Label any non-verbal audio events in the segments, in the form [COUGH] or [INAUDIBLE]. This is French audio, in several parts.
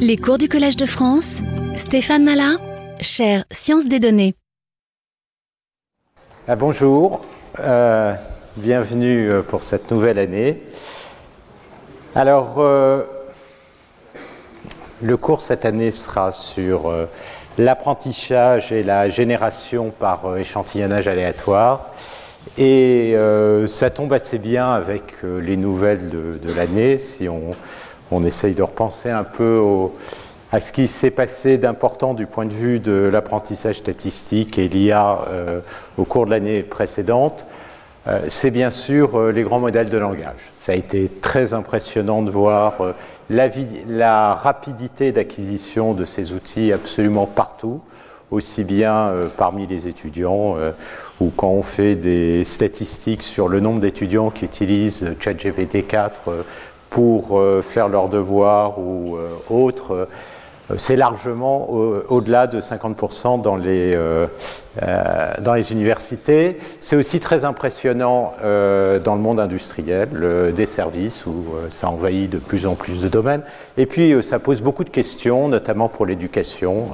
Les cours du Collège de France, Stéphane Malin, chaire Sciences des données. Ah, bonjour, euh, bienvenue euh, pour cette nouvelle année. Alors, euh, le cours cette année sera sur l'apprentissage et la génération par échantillonnage aléatoire. Et ça tombe assez bien avec les nouvelles de, de l'année si on on essaye de repenser un peu à ce qui s'est passé d'important du point de vue de l'apprentissage statistique et l'IA euh, au cours de l'année précédente. Euh, c'est bien sûr euh, les grands modèles de langage. Ça a été très impressionnant de voir la, la, rapidité d'acquisition de ces outils absolument partout, aussi bien parmi les étudiants ou quand on fait des statistiques sur le nombre d'étudiants qui utilisent ChatGPT 4 pour euh, faire leurs devoirs ou euh, autres, euh, c'est largement au-delà de 50% dans les, universités. C'est aussi très impressionnant dans le monde industriel, des services, où ça envahit de plus en plus de domaines. Et puis, ça pose beaucoup de questions, notamment pour l'éducation.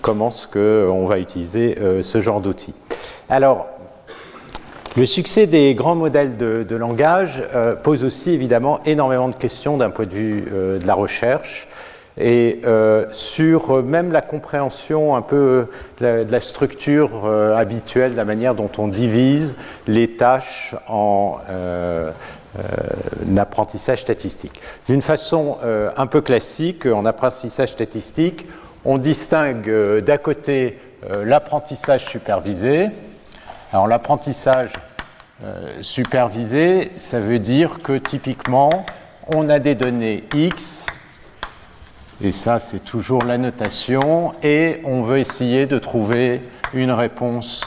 comment est-ce qu'on va utiliser ce genre d'outils Alors, le succès des grands modèles de, langage euh, pose aussi évidemment énormément de questions d'un point de vue euh, de la recherche et euh, sur même la compréhension un peu de la structure habituelle, de la manière dont on divise les tâches en apprentissage statistique. D'une façon un peu classique, en apprentissage statistique, on distingue d'à côté l'apprentissage supervisé, alors l'apprentissage euh, supervisé, ça veut dire que typiquement, on a des données X, et ça c'est toujours la notation, et on veut essayer de trouver une réponse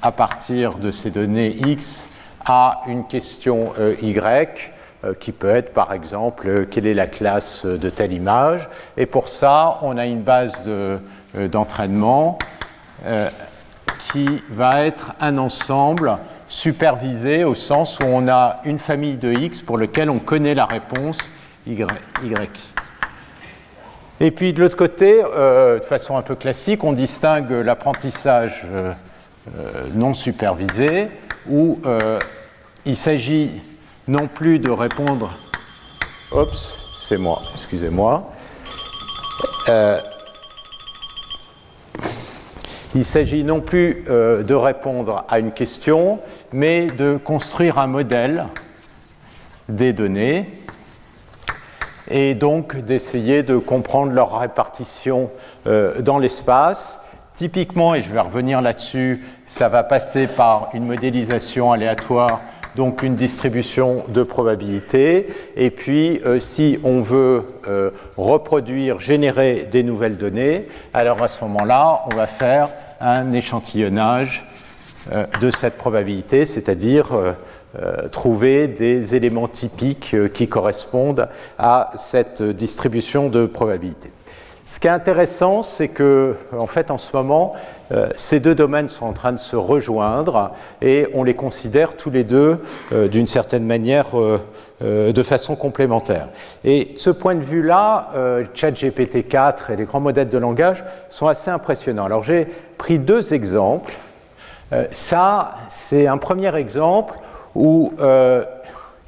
à partir de ces données X à une question euh, Y euh, qui peut être par exemple quelle est la classe de telle image. Et pour ça, on a une base d'entraînement qui va être un ensemble supervisé au sens où on a une famille de x pour lequel on connaît la réponse y. Et puis de l'autre côté, euh, de façon un peu classique, on distingue l'apprentissage euh, euh, non supervisé, où il s'agit non plus de répondre. Oups, c'est moi, excusez-moi. Il s'agit non plus euh, de répondre à une question, mais de construire un modèle des données et donc d'essayer de comprendre leur répartition euh, dans l'espace. Typiquement, et je vais revenir là-dessus, ça va passer par une modélisation aléatoire donc une distribution de probabilité. Et puis, euh, si on veut euh, reproduire, générer des nouvelles données, alors à ce moment-là, on va faire un échantillonnage euh, de cette probabilité, c'est-à-dire trouver des éléments typiques qui correspondent à cette distribution de probabilité. Ce qui est intéressant, c'est que, en fait, en ce moment, euh, ces deux domaines sont en train de se rejoindre et on les considère tous les deux, euh, d'une certaine manière, euh, de façon complémentaire. Et de ce point de vue-là, ChatGPT 4 et les grands modèles de langage sont assez impressionnants. Alors, j'ai pris deux exemples. ça, c'est un premier exemple où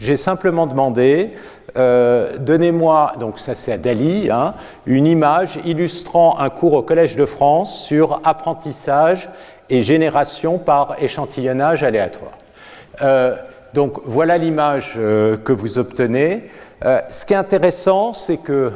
j'ai simplement demandé euh, donnez-moi, donc ça c'est à Dali, hein, une image illustrant un cours au Collège de France sur apprentissage et génération par échantillonnage aléatoire. Euh, donc voilà l'image euh, que vous obtenez. ce qui est intéressant, c'est que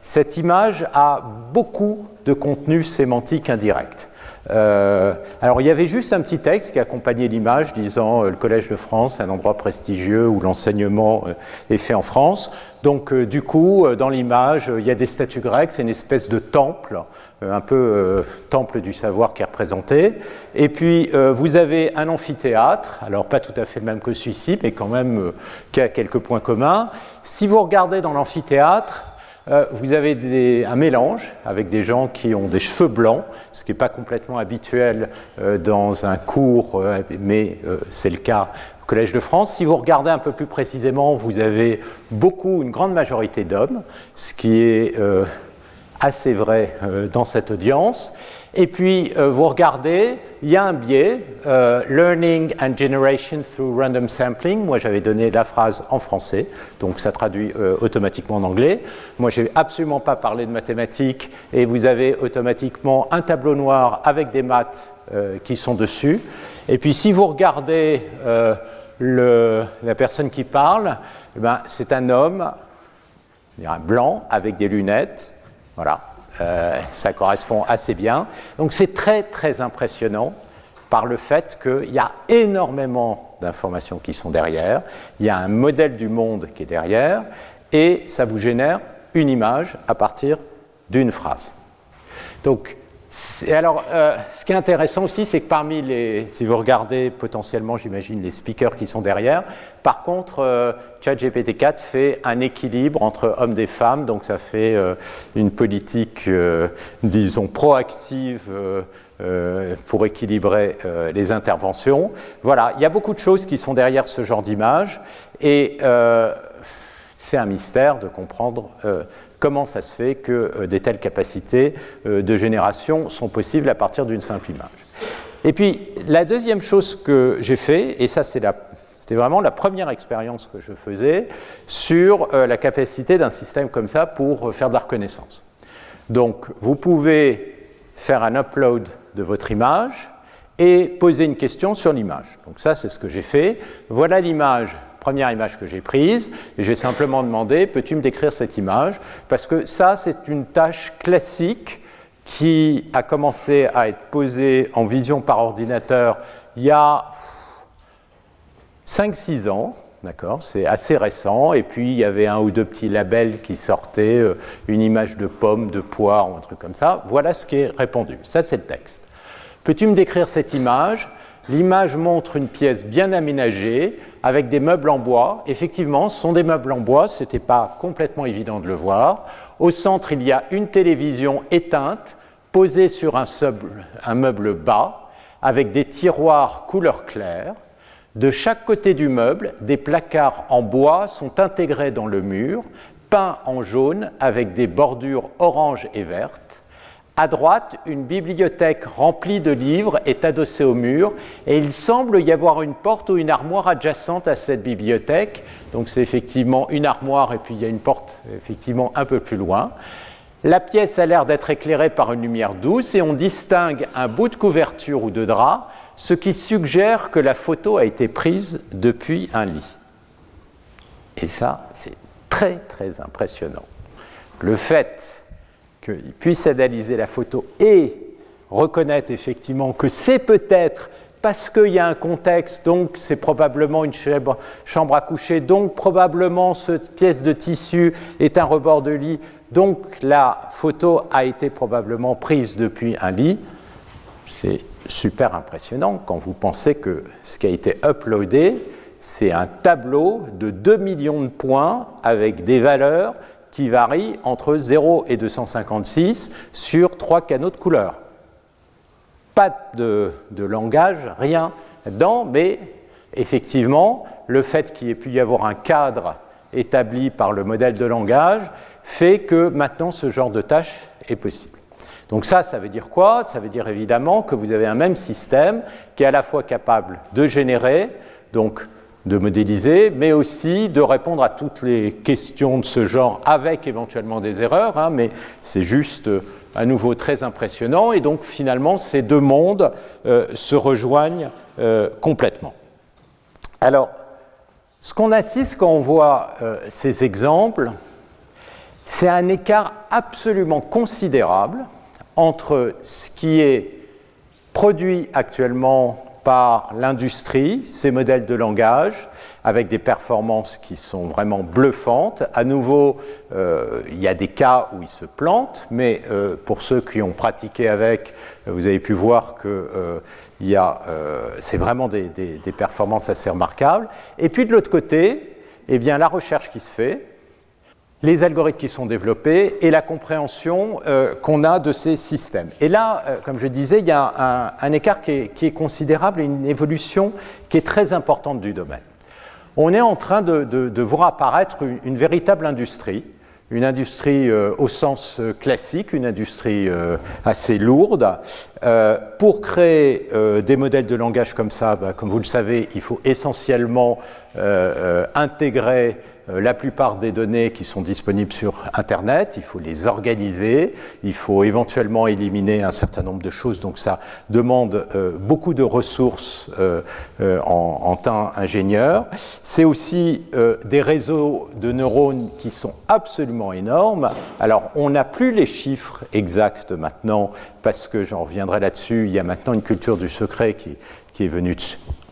cette image a beaucoup de contenu sémantique indirect. Euh, alors il y avait juste un petit texte qui accompagnait l'image disant euh, le Collège de France, un endroit prestigieux où l'enseignement euh, est fait en France. Donc du coup, dans l'image, il y a des statues grecques, c'est une espèce de temple, un peu temple du savoir qui est représenté. Et puis vous avez un amphithéâtre, alors pas tout à fait le même que celui-ci, mais quand même qui a quelques points communs. Si vous regardez dans l'amphithéâtre, euh, vous avez un mélange avec des gens qui ont des cheveux blancs, ce qui n'est pas complètement habituel euh, dans un cours, euh, mais c'est le cas au Collège de France. Si vous regardez un peu plus précisément, vous avez beaucoup, une grande majorité d'hommes, ce qui est assez vrai dans cette audience. Et puis, euh, vous regardez, il y a un biais, euh, Learning and Generation through Random Sampling. Moi, j'avais donné la phrase en français, donc ça traduit euh, automatiquement en anglais. Moi, je n'ai absolument pas parlé de mathématiques, et vous avez automatiquement un tableau noir avec des maths qui sont dessus. Et puis, si vous regardez la personne qui parle, eh ben, c'est un homme, un blanc, avec des lunettes. Voilà, euh, ça correspond assez bien. Donc c'est très très impressionnant par le fait qu'il y a énormément d'informations qui sont derrière, il y a un modèle du monde qui est derrière, et ça vous génère une image à partir d'une phrase. Donc alors, euh, ce qui est intéressant aussi, c'est que parmi les, si vous regardez potentiellement, j'imagine, les speakers qui sont derrière, par contre, euh, ChatGPT 4 fait un équilibre entre hommes et femmes, donc ça fait euh, une politique, disons, proactive pour équilibrer les interventions. Voilà, il y a beaucoup de choses qui sont derrière ce genre d'image, et c'est un mystère de comprendre comment ça se fait que euh, des telles capacités euh, de génération sont possibles à partir d'une simple image? Et puis, la deuxième chose que j'ai fait, et ça c'était vraiment la première expérience que je faisais sur euh, la capacité d'un système comme ça pour faire de la reconnaissance. Donc, vous pouvez faire un upload de votre image et poser une question sur l'image. Donc ça, c'est ce que j'ai fait. Voilà l'image première image que j'ai prise, et j'ai simplement demandé, peux-tu me décrire cette image? Parce que ça, c'est une tâche classique qui a commencé à être posée en vision par ordinateur il y a 5-6 ans, D'accord? C'est assez récent. Et puis, il y avait un ou deux petits labels qui sortaient, euh, une image de pomme, de poire ou un truc comme ça. Voilà ce qui est répondu. Ça, c'est le texte. Peux-tu me décrire cette image? L'image montre une pièce bien aménagée avec des meubles en bois. Effectivement, ce sont des meubles en bois, ce n'était pas complètement évident de le voir. Au centre, il y a une télévision éteinte posée sur un, un meuble bas avec des tiroirs couleur claire. De chaque côté du meuble, des placards en bois sont intégrés dans le mur, peints en jaune avec des bordures orange et vertes. À droite, une bibliothèque remplie de livres est adossée au mur et il semble y avoir une porte ou une armoire adjacente à cette bibliothèque. Donc c'est effectivement une armoire et puis il y a une porte effectivement un peu plus loin. La pièce a l'air d'être éclairée par une lumière douce et on distingue un bout de couverture ou de drap, ce qui suggère que la photo a été prise depuis un lit. Et ça, c'est très très impressionnant. Le fait qu'il puisse analyser la photo et reconnaître effectivement que c'est peut-être parce qu'il y a un contexte, donc c'est probablement une chambre à coucher, donc probablement cette pièce de tissu est un rebord de lit, donc la photo a été probablement prise depuis un lit. C'est super impressionnant quand vous pensez que ce qui a été uploadé, c'est un tableau de 2 millions de points avec des valeurs qui varie entre 0 et 256 sur trois canaux de couleurs. Pas de, langage, rien dedans, mais effectivement, le fait qu'il ait pu y avoir un cadre établi par le modèle de langage fait que maintenant ce genre de tâche est possible. Donc ça, ça veut dire quoi? Ça veut dire évidemment que vous avez un même système qui est à la fois capable de générer, donc de modéliser, mais aussi de répondre à toutes les questions de ce genre avec éventuellement des erreurs, hein, mais c'est juste euh, à nouveau très impressionnant, et donc finalement ces deux mondes euh, se rejoignent euh, complètement. Alors, ce qu'on assiste quand on voit ces exemples, c'est un écart absolument considérable entre ce qui est produit actuellement par l'industrie, ces modèles de langage, avec des performances qui sont vraiment bluffantes. À nouveau, euh, il y a des cas où ils se plantent, mais euh, pour ceux qui ont pratiqué avec, euh, vous avez pu voir que c'est vraiment des, des, performances assez remarquables. Et puis de l'autre côté, eh bien, la recherche qui se fait, les algorithmes qui sont développés et la compréhension euh, qu'on a de ces systèmes. Et là, euh, comme je disais, il y a un, écart qui est, considérable et une évolution qui est très importante du domaine. On est en train de, voir apparaître une, véritable industrie, une industrie euh, au sens classique, une industrie assez lourde. pour créer des modèles de langage comme ça, bah, comme vous le savez, il faut essentiellement intégrer la plupart des données qui sont disponibles sur Internet, il faut les organiser, il faut éventuellement éliminer un certain nombre de choses, donc ça demande euh, beaucoup de ressources euh, en, temps ingénieur. C'est aussi des réseaux de neurones qui sont absolument énormes. Alors on n'a plus les chiffres exacts maintenant, parce que j'en reviendrai là-dessus, il y a maintenant une culture du secret qui, qui est venue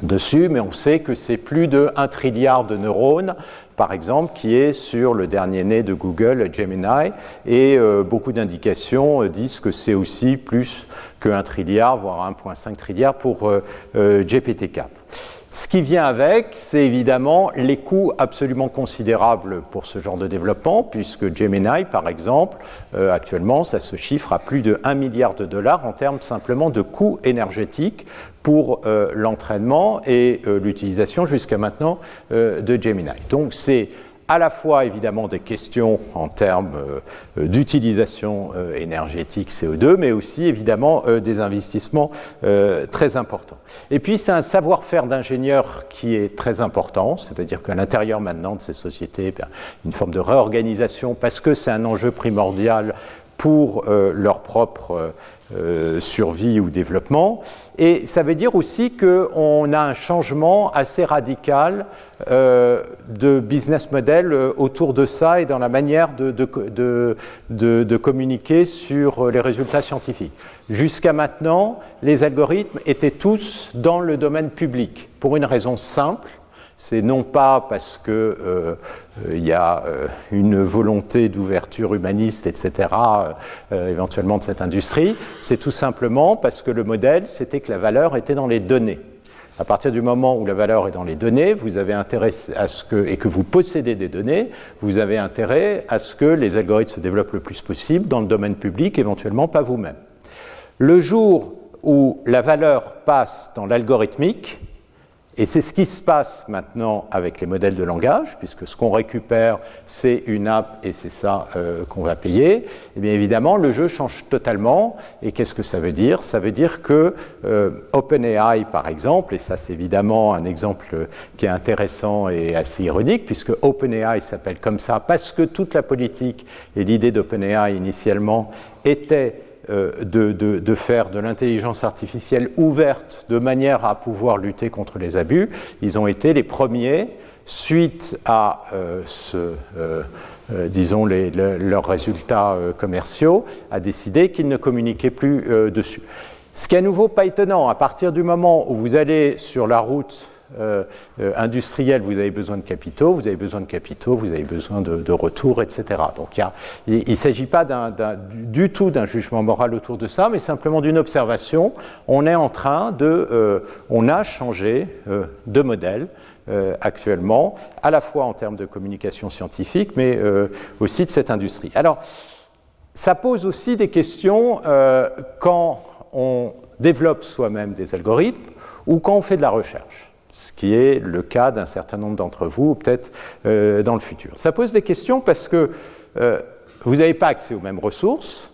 dessus, mais on sait que c'est plus de 1 trilliard de neurones par exemple, qui est sur le dernier né de Google, Gemini, et euh, beaucoup d'indications euh, disent que c'est aussi plus que 1 trilliard, voire 1,5 trilliard pour euh, GPT-4. Ce qui vient avec, c'est évidemment les coûts absolument considérables pour ce genre de développement, puisque Gemini, par exemple, actuellement, ça se chiffre à plus de 1 milliard de dollars en termes simplement de coûts énergétiques pour euh, l'entraînement et euh, l'utilisation jusqu'à maintenant euh, de Gemini. Donc c'est à la fois évidemment des questions en termes d'utilisation énergétique CO2, mais aussi évidemment des investissements très importants. Et puis c'est un savoir-faire d'ingénieur qui est très important, c'est-à-dire qu'à l'intérieur maintenant de ces sociétés, ben, une forme de réorganisation parce que c'est un enjeu primordial pour leur propre euh, survie ou développement. Et ça veut dire aussi qu'on a un changement assez radical euh, de business model euh, autour de ça et dans la manière de, communiquer sur les résultats scientifiques. Jusqu'à maintenant, les algorithmes étaient tous dans le domaine public, pour une raison simple, c'est non pas parce qu'il euh, euh, y a euh, une volonté d'ouverture humaniste, etc., éventuellement de cette industrie, c'est tout simplement parce que le modèle, c'était que la valeur était dans les données. À partir du moment où la valeur est dans les données, vous avez intérêt à ce que, et que vous possédez des données, vous avez intérêt à ce que les algorithmes se développent le plus possible dans le domaine public, éventuellement pas vous-même. Le jour où la valeur passe dans l'algorithmique, et c'est ce qui se passe maintenant avec les modèles de langage, puisque ce qu'on récupère, c'est une app et c'est ça euh, qu'on va payer. Et eh bien évidemment, le jeu change totalement. Et qu'est-ce que ça veut dire? Ça veut dire que euh, OpenAI, par exemple, et ça c'est évidemment un exemple qui est intéressant et assez ironique, puisque OpenAI s'appelle comme ça parce que toute la politique et l'idée d'OpenAI initialement était euh, de, faire de l'intelligence artificielle ouverte de manière à pouvoir lutter contre les abus. Ils ont été les premiers, suite à euh, ce, euh, disons leurs résultats commerciaux, à décider qu'ils ne communiquaient plus dessus. Ce qui est à nouveau pas étonnant, à partir du moment où vous allez sur la route euh, euh, industriel, vous avez besoin de capitaux, vous avez besoin de capitaux, vous avez besoin de, de retours, etc. Donc il ne s'agit pas du, tout d'un jugement moral autour de ça, mais simplement d'une observation. On est en train de, euh, on a changé de modèle. actuellement, à la fois en termes de communication scientifique, mais aussi de cette industrie. Alors, ça pose aussi des questions quand on développe soi-même des algorithmes ou quand on fait de la recherche ce qui est le cas d'un certain nombre d'entre vous, ou peut-être euh, dans le futur. Ça pose des questions parce que euh, vous n'avez pas accès aux mêmes ressources.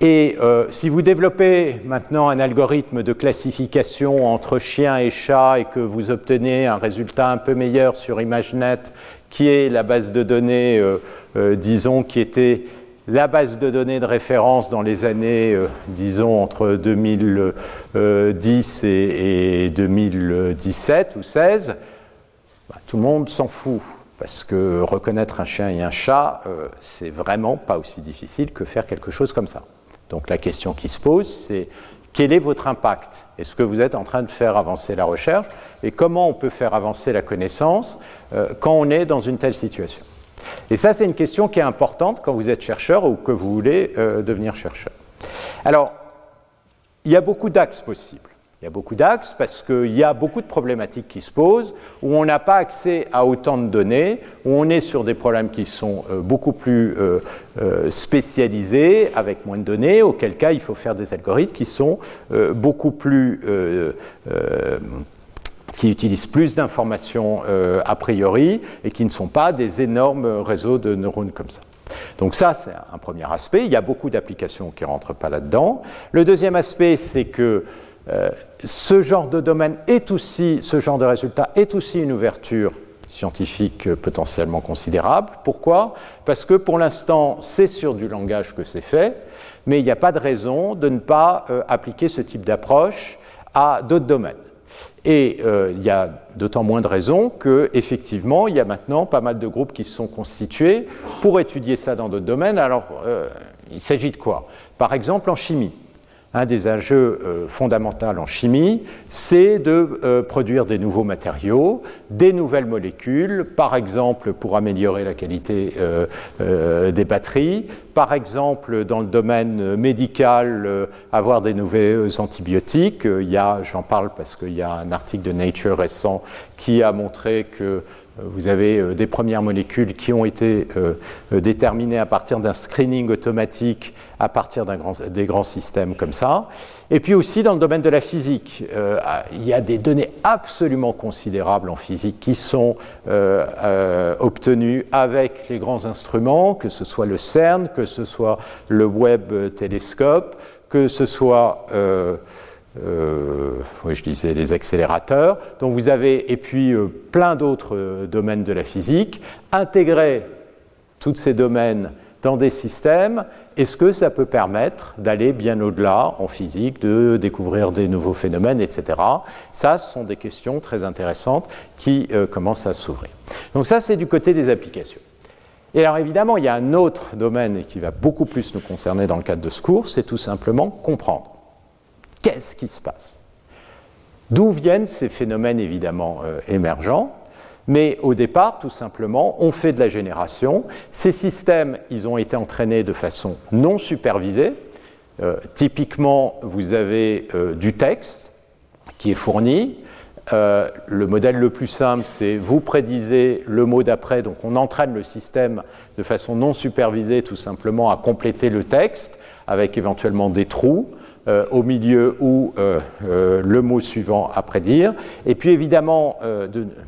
Et euh, si vous développez maintenant un algorithme de classification entre chien et chat et que vous obtenez un résultat un peu meilleur sur ImageNet, qui est la base de données, disons, qui était la base de données de référence dans les années, euh, disons, entre 2010 et, 2017 ou 16, bah, tout le monde s'en fout. Parce que reconnaître un chien et un chat, euh, c'est vraiment pas aussi difficile que faire quelque chose comme ça. Donc la question qui se pose, c'est quel est votre impact? Est-ce que vous êtes en train de faire avancer la recherche? Et comment on peut faire avancer la connaissance euh, quand on est dans une telle situation? Et ça, c'est une question qui est importante quand vous êtes chercheur ou que vous voulez euh, devenir chercheur. Alors, il y a beaucoup d'axes possibles. Il y a beaucoup d'axes parce qu'il y a beaucoup de problématiques qui se posent où on n'a pas accès à autant de données, où on est sur des problèmes qui sont euh, beaucoup plus euh, spécialisés avec moins de données, auquel cas il faut faire des algorithmes qui sont beaucoup plus qui utilisent plus d'informations a priori et qui ne sont pas des énormes réseaux de neurones comme ça. Donc ça, c'est un premier aspect. Il y a beaucoup d'applications qui ne rentrent pas là-dedans. Le deuxième aspect, c'est que euh, ce genre de domaine est aussi, ce genre de résultat est aussi une ouverture scientifique potentiellement considérable. Pourquoi? Parce que pour l'instant, c'est sur du langage que c'est fait, mais il n'y a pas de raison de ne pas euh, appliquer ce type d'approche à d'autres domaines. Et euh, il y a d'autant moins de raisons qu'effectivement, il y a maintenant pas mal de groupes qui se sont constitués pour étudier ça dans d'autres domaines. Alors, il s'agit de quoi? Par exemple, en chimie. Un des enjeux euh, fondamentaux en chimie, c'est de euh, produire des nouveaux matériaux, des nouvelles molécules, par exemple pour améliorer la qualité euh, des batteries, par exemple dans le domaine médical, avoir des nouveaux antibiotiques. J'en parle parce qu'il y a un article de Nature récent qui a montré que vous avez euh, des premières molécules qui ont été euh, euh, déterminées à partir d'un screening automatique, à partir des grands systèmes comme ça. Et puis aussi dans le domaine de la physique, il y a des données absolument considérables en physique qui sont obtenues avec les grands instruments, que ce soit le CERN, que ce soit le Webb télescope, que ce soit euh, oui, je disais les accélérateurs. Donc vous avez, et puis euh, plein d'autres euh, domaines de la physique. Intégrer tous ces domaines dans des systèmes, est-ce que ça peut permettre d'aller bien au-delà en physique, de découvrir des nouveaux phénomènes, etc. Ça, ce sont des questions très intéressantes qui commencent à s'ouvrir. Donc ça, c'est du côté des applications. Et alors évidemment, il y a un autre domaine qui va beaucoup plus nous concerner dans le cadre de ce cours, c'est tout simplement comprendre. Qu'est-ce qui se passe? D'où viennent ces phénomènes évidemment euh, émergents? Mais au départ, tout simplement, on fait de la génération. Ces systèmes, ils ont été entraînés de façon non supervisée. Euh, typiquement, vous avez euh, du texte qui est fourni. le modèle le plus simple, c'est vous prédisez le mot d'après, donc on entraîne le système de façon non supervisée tout simplement à compléter le texte avec éventuellement des trous. Euh, au milieu ou euh, euh, le mot suivant à prédire. Et puis évidemment,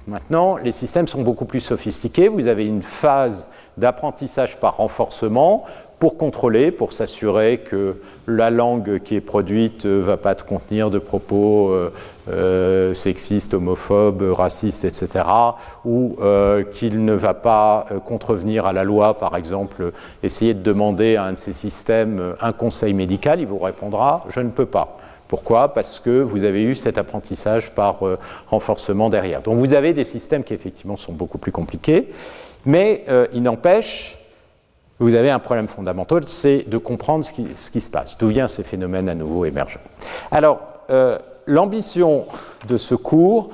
maintenant, les systèmes sont beaucoup plus sophistiqués. Vous avez une phase d'apprentissage par renforcement pour contrôler, pour s'assurer que la langue qui est produite ne va pas contenir de propos euh, euh, sexistes, homophobes, racistes, etc., ou euh, qu'il ne va pas contrevenir à la loi, par exemple, essayer de demander à un de ces systèmes un conseil médical, il vous répondra je ne peux pas. Pourquoi? Parce que vous avez eu cet apprentissage par renforcement derrière. Donc vous avez des systèmes qui effectivement sont beaucoup plus compliqués, mais il n'empêche vous avez un problème fondamental, c'est de comprendre ce qui, se passe, d'où viennent ces phénomènes à nouveau émergents. Alors, euh, l'ambition de ce cours,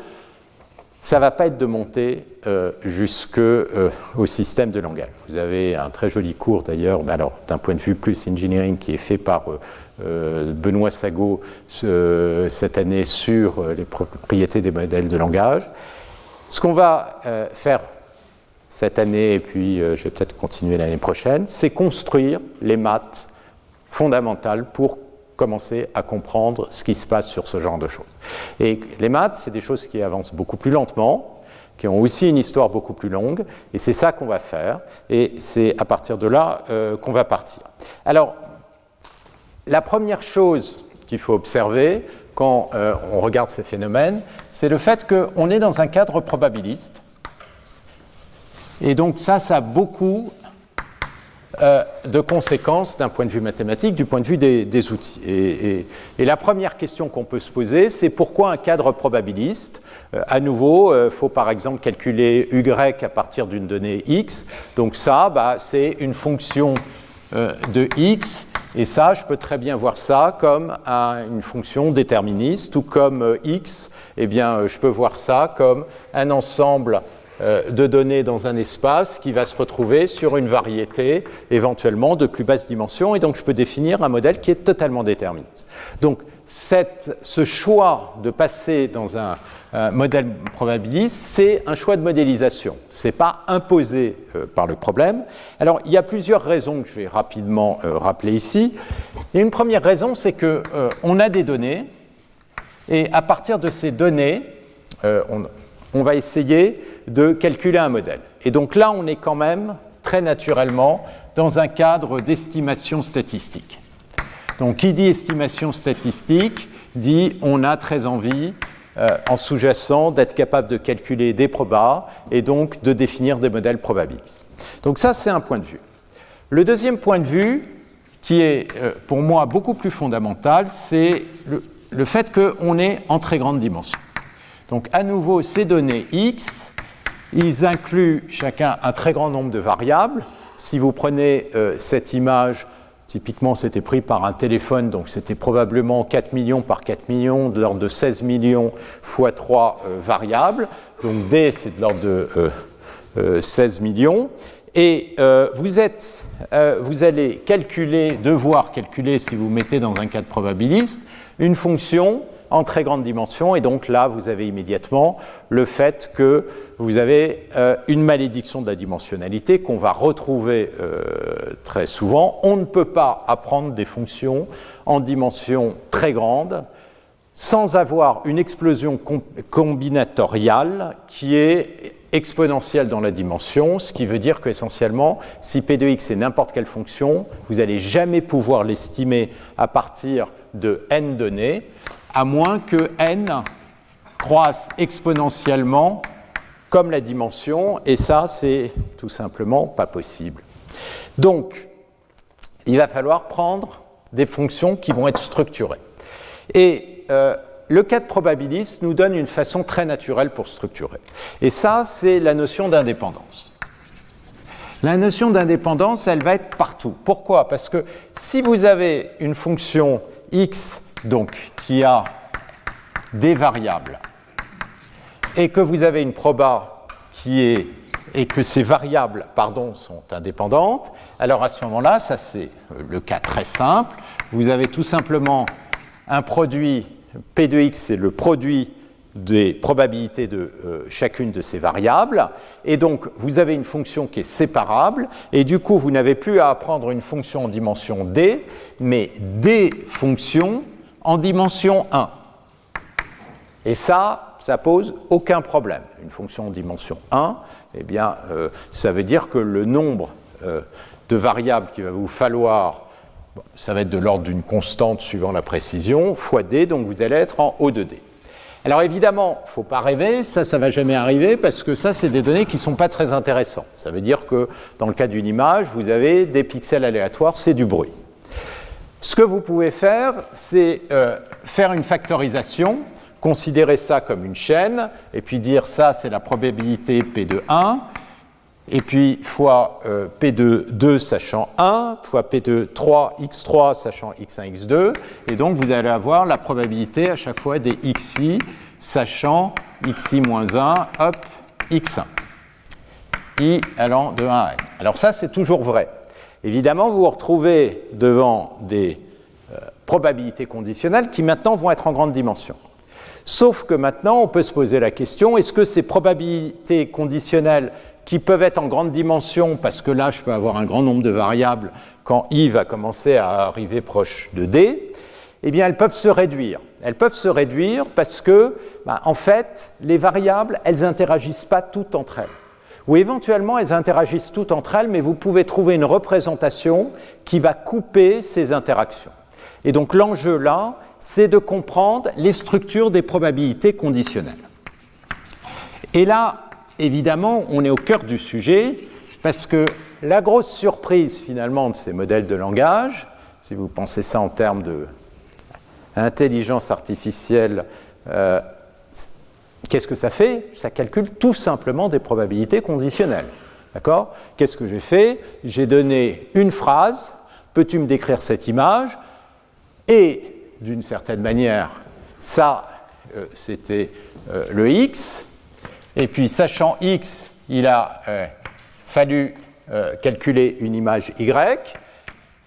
ça ne va pas être de monter euh, jusqu'au euh, système de langage. Vous avez un très joli cours d'ailleurs, d'un point de vue plus engineering, qui est fait par Benoît Sago cette année sur les propriétés des modèles de langage. Ce qu'on va faire cette année et puis euh, je vais peut-être continuer l'année prochaine, c'est construire les maths fondamentales pour commencer à comprendre ce qui se passe sur ce genre de choses. Et les maths, c'est des choses qui avancent beaucoup plus lentement, qui ont aussi une histoire beaucoup plus longue, et c'est ça qu'on va faire, et c'est à partir de là euh, qu'on va partir. Alors, la première chose qu'il faut observer quand euh, on regarde ces phénomènes, c'est le fait qu'on est dans un cadre probabiliste, et donc ça, ça a beaucoup euh, de conséquences d'un point de vue mathématique, du point de vue des, outils. Et, la première question qu'on peut se poser, c'est pourquoi un cadre probabiliste euh, À nouveau, il euh, faut par exemple calculer y à partir d'une donnée x. Donc ça, bah, c'est une fonction de x. Et ça, je peux très bien voir ça comme une fonction déterministe, ou comme x, eh bien, je peux voir ça comme un ensemble de données dans un espace qui va se retrouver sur une variété éventuellement de plus basse dimension et donc je peux définir un modèle qui est totalement déterministe. Donc ce choix de passer dans un, modèle probabiliste, c'est un choix de modélisation. Ce n'est pas imposé euh, par le problème. Alors, il y a plusieurs raisons que je vais rapidement euh, rappeler ici. Et une première raison, c'est qu'on euh, a des données, et à partir de ces données, on, on va essayer de calculer un modèle. Et donc là, on est quand même très naturellement dans un cadre d'estimation statistique. Donc, qui dit estimation statistique dit on a très envie, euh, en sous-jacent, d'être capable de calculer des probas et donc de définir des modèles probabilistes. Donc, ça, c'est un point de vue. Le deuxième point de vue, qui est euh, pour moi beaucoup plus fondamental, c'est le, le fait qu'on est en très grande dimension. Donc, à nouveau, ces données X, ils incluent chacun un très grand nombre de variables. Si vous prenez euh, cette image Typiquement, c'était pris par un téléphone, donc c'était probablement 4 millions par 4 millions, de l'ordre de 16 millions fois 3 euh, variables. Donc D, c'est de l'ordre de 16 euh, millions. Et vous, êtes, vous allez calculer, devoir calculer, si vous mettez dans un cadre probabiliste, une fonction en très grande dimension. Et donc là, vous avez immédiatement le fait que vous avez euh, une malédiction de la dimensionnalité qu'on va retrouver euh, très souvent. On ne peut pas apprendre des fonctions en dimension très grande sans avoir une explosion combinatoriale qui est exponentielle dans la dimension, ce qui veut dire qu'essentiellement, si P de x est n'importe quelle fonction, vous n'allez jamais pouvoir l'estimer à partir de n données, à moins que n croisse exponentiellement comme la dimension, et ça, c'est tout simplement pas possible. Donc, il va falloir prendre des fonctions qui vont être structurées. Et euh, le cas de probabiliste nous donne une façon très naturelle pour structurer. Et ça, c'est la notion d'indépendance. La notion d'indépendance, elle va être partout. Pourquoi? Parce que si vous avez une fonction x donc qui a des variables et que vous avez une proba qui est et que ces variables pardon, sont indépendantes, alors à ce moment-là, ça c'est le cas très simple, vous avez tout simplement un produit, P de x c'est le produit des probabilités de euh, chacune de ces variables, et donc vous avez une fonction qui est séparable, et du coup vous n'avez plus à apprendre une fonction en dimension d, mais des fonctions en dimension 1. Et ça, ça pose aucun problème. Une fonction en dimension 1, eh bien, euh, ça veut dire que le nombre euh, de variables qu'il va vous falloir, ça va être de l'ordre d'une constante suivant la précision, fois d, donc vous allez être en haut de d. Alors évidemment, il ne faut pas rêver, ça, ça ne va jamais arriver parce que ça, c'est des données qui ne sont pas très intéressantes. Ça veut dire que dans le cas d'une image, vous avez des pixels aléatoires, c'est du bruit. Ce que vous pouvez faire, c'est euh, faire une factorisation, considérer ça comme une chaîne, et puis dire ça, c'est la probabilité P de 1, et puis fois euh, P de 2 sachant 1, fois P de 3, x3 sachant x1, x2, et donc vous allez avoir la probabilité à chaque fois des xi sachant xi moins 1, hop, x1, i allant de 1 à n. Alors ça, c'est toujours vrai. Évidemment, vous vous retrouvez devant des euh, probabilités conditionnelles qui maintenant vont être en grande dimension. Sauf que maintenant, on peut se poser la question, est-ce que ces probabilités conditionnelles qui peuvent être en grande dimension, parce que là, je peux avoir un grand nombre de variables quand i va commencer à arriver proche de d, eh bien, elles peuvent se réduire. Elles peuvent se réduire parce que, bah, en fait, les variables, elles n'interagissent pas toutes entre elles ou éventuellement elles interagissent toutes entre elles, mais vous pouvez trouver une représentation qui va couper ces interactions. Et donc l'enjeu là, c'est de comprendre les structures des probabilités conditionnelles. Et là, évidemment, on est au cœur du sujet, parce que la grosse surprise finalement de ces modèles de langage, si vous pensez ça en termes d'intelligence artificielle, euh, Qu'est-ce que ça fait Ça calcule tout simplement des probabilités conditionnelles. D'accord Qu'est-ce que j'ai fait J'ai donné une phrase, peux-tu me décrire cette image Et d'une certaine manière, ça, euh, c'était euh, le x. Et puis, sachant x, il a euh, fallu calculer une image y.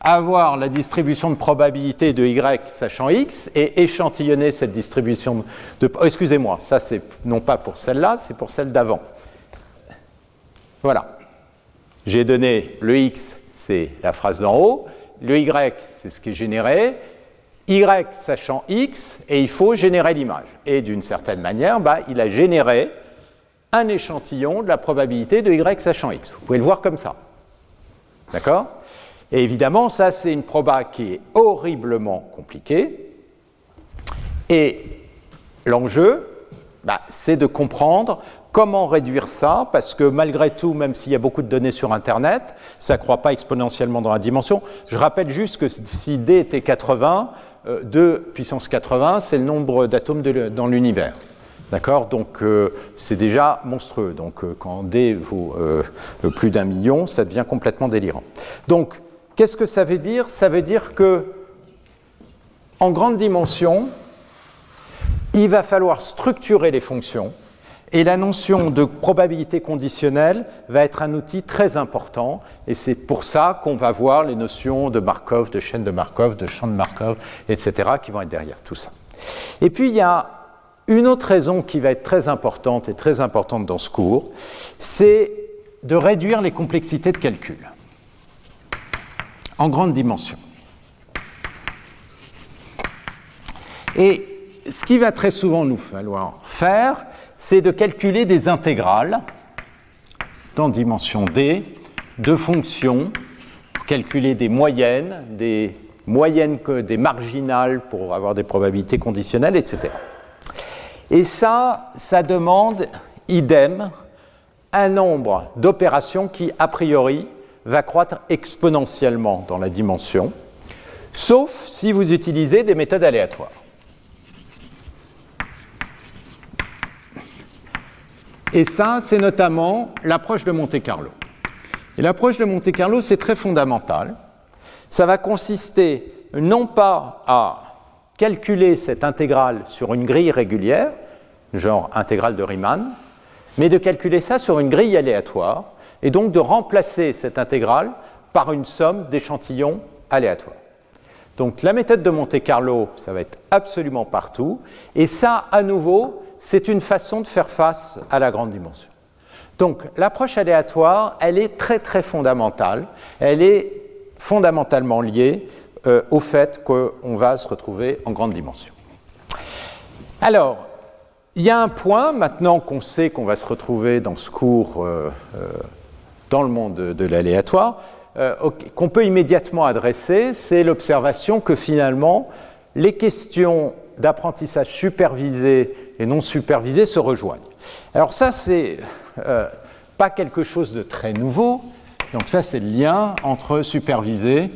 avoir la distribution de probabilité de y sachant x et échantillonner cette distribution de... Excusez-moi, ça c'est non pas pour celle-là, c'est pour celle d'avant. Voilà. J'ai donné le x, c'est la phrase d'en haut, le y, c'est ce qui est généré, y sachant x, et il faut générer l'image. Et d'une certaine manière, bah, il a généré un échantillon de la probabilité de y sachant x. Vous pouvez le voir comme ça. D'accord? Et évidemment, ça, c'est une proba qui est horriblement compliquée. Et l'enjeu, bah, c'est de comprendre comment réduire ça, parce que malgré tout, même s'il y a beaucoup de données sur Internet, ça ne croît pas exponentiellement dans la dimension. Je rappelle juste que si D était 80, 2 euh, puissance 80, c'est le nombre d'atomes dans l'univers. D'accord? Donc euh, c'est déjà monstrueux. Donc euh, quand D vaut plus d'un million, ça devient complètement délirant. Donc qu'est-ce que ça veut dire? Ça veut dire que en grande dimension, il va falloir structurer les fonctions et la notion de probabilité conditionnelle va être un outil très important, et c'est pour ça qu'on va voir les notions de Markov, de chaîne de Markov, de champ de Markov, etc., qui vont être derrière tout ça. Et puis il y a une autre raison qui va être très importante et très importante dans ce cours, c'est de réduire les complexités de calcul en grande dimension. Et ce qui va très souvent nous falloir faire, c'est de calculer des intégrales dans dimension d de fonctions, calculer des moyennes, des moyennes des marginales pour avoir des probabilités conditionnelles, etc. Et ça, ça demande, idem, un nombre d'opérations qui, a priori, va croître exponentiellement dans la dimension, sauf si vous utilisez des méthodes aléatoires. Et ça, c'est notamment l'approche de Monte-Carlo. Et l'approche de Monte-Carlo, c'est très fondamental. Ça va consister non pas à calculer cette intégrale sur une grille régulière, genre intégrale de Riemann, mais de calculer ça sur une grille aléatoire, et donc de remplacer cette intégrale par une somme d'échantillons aléatoires. Donc la méthode de Monte-Carlo, ça va être absolument partout, et ça, à nouveau, c'est une façon de faire face à la grande dimension. Donc l'approche aléatoire, elle est très très fondamentale, elle est fondamentalement liée euh, au fait qu'on va se retrouver en grande dimension. Alors, il y a un point, maintenant qu'on sait qu'on va se retrouver dans ce cours euh, euh, dans le monde de, l'aléatoire, qu'on peut immédiatement adresser, c'est l'observation que finalement, les questions d'apprentissage supervisé et non supervisé se rejoignent. Alors ça, c'est pas quelque chose de très nouveau. Donc ça, c'est le lien entre supervisé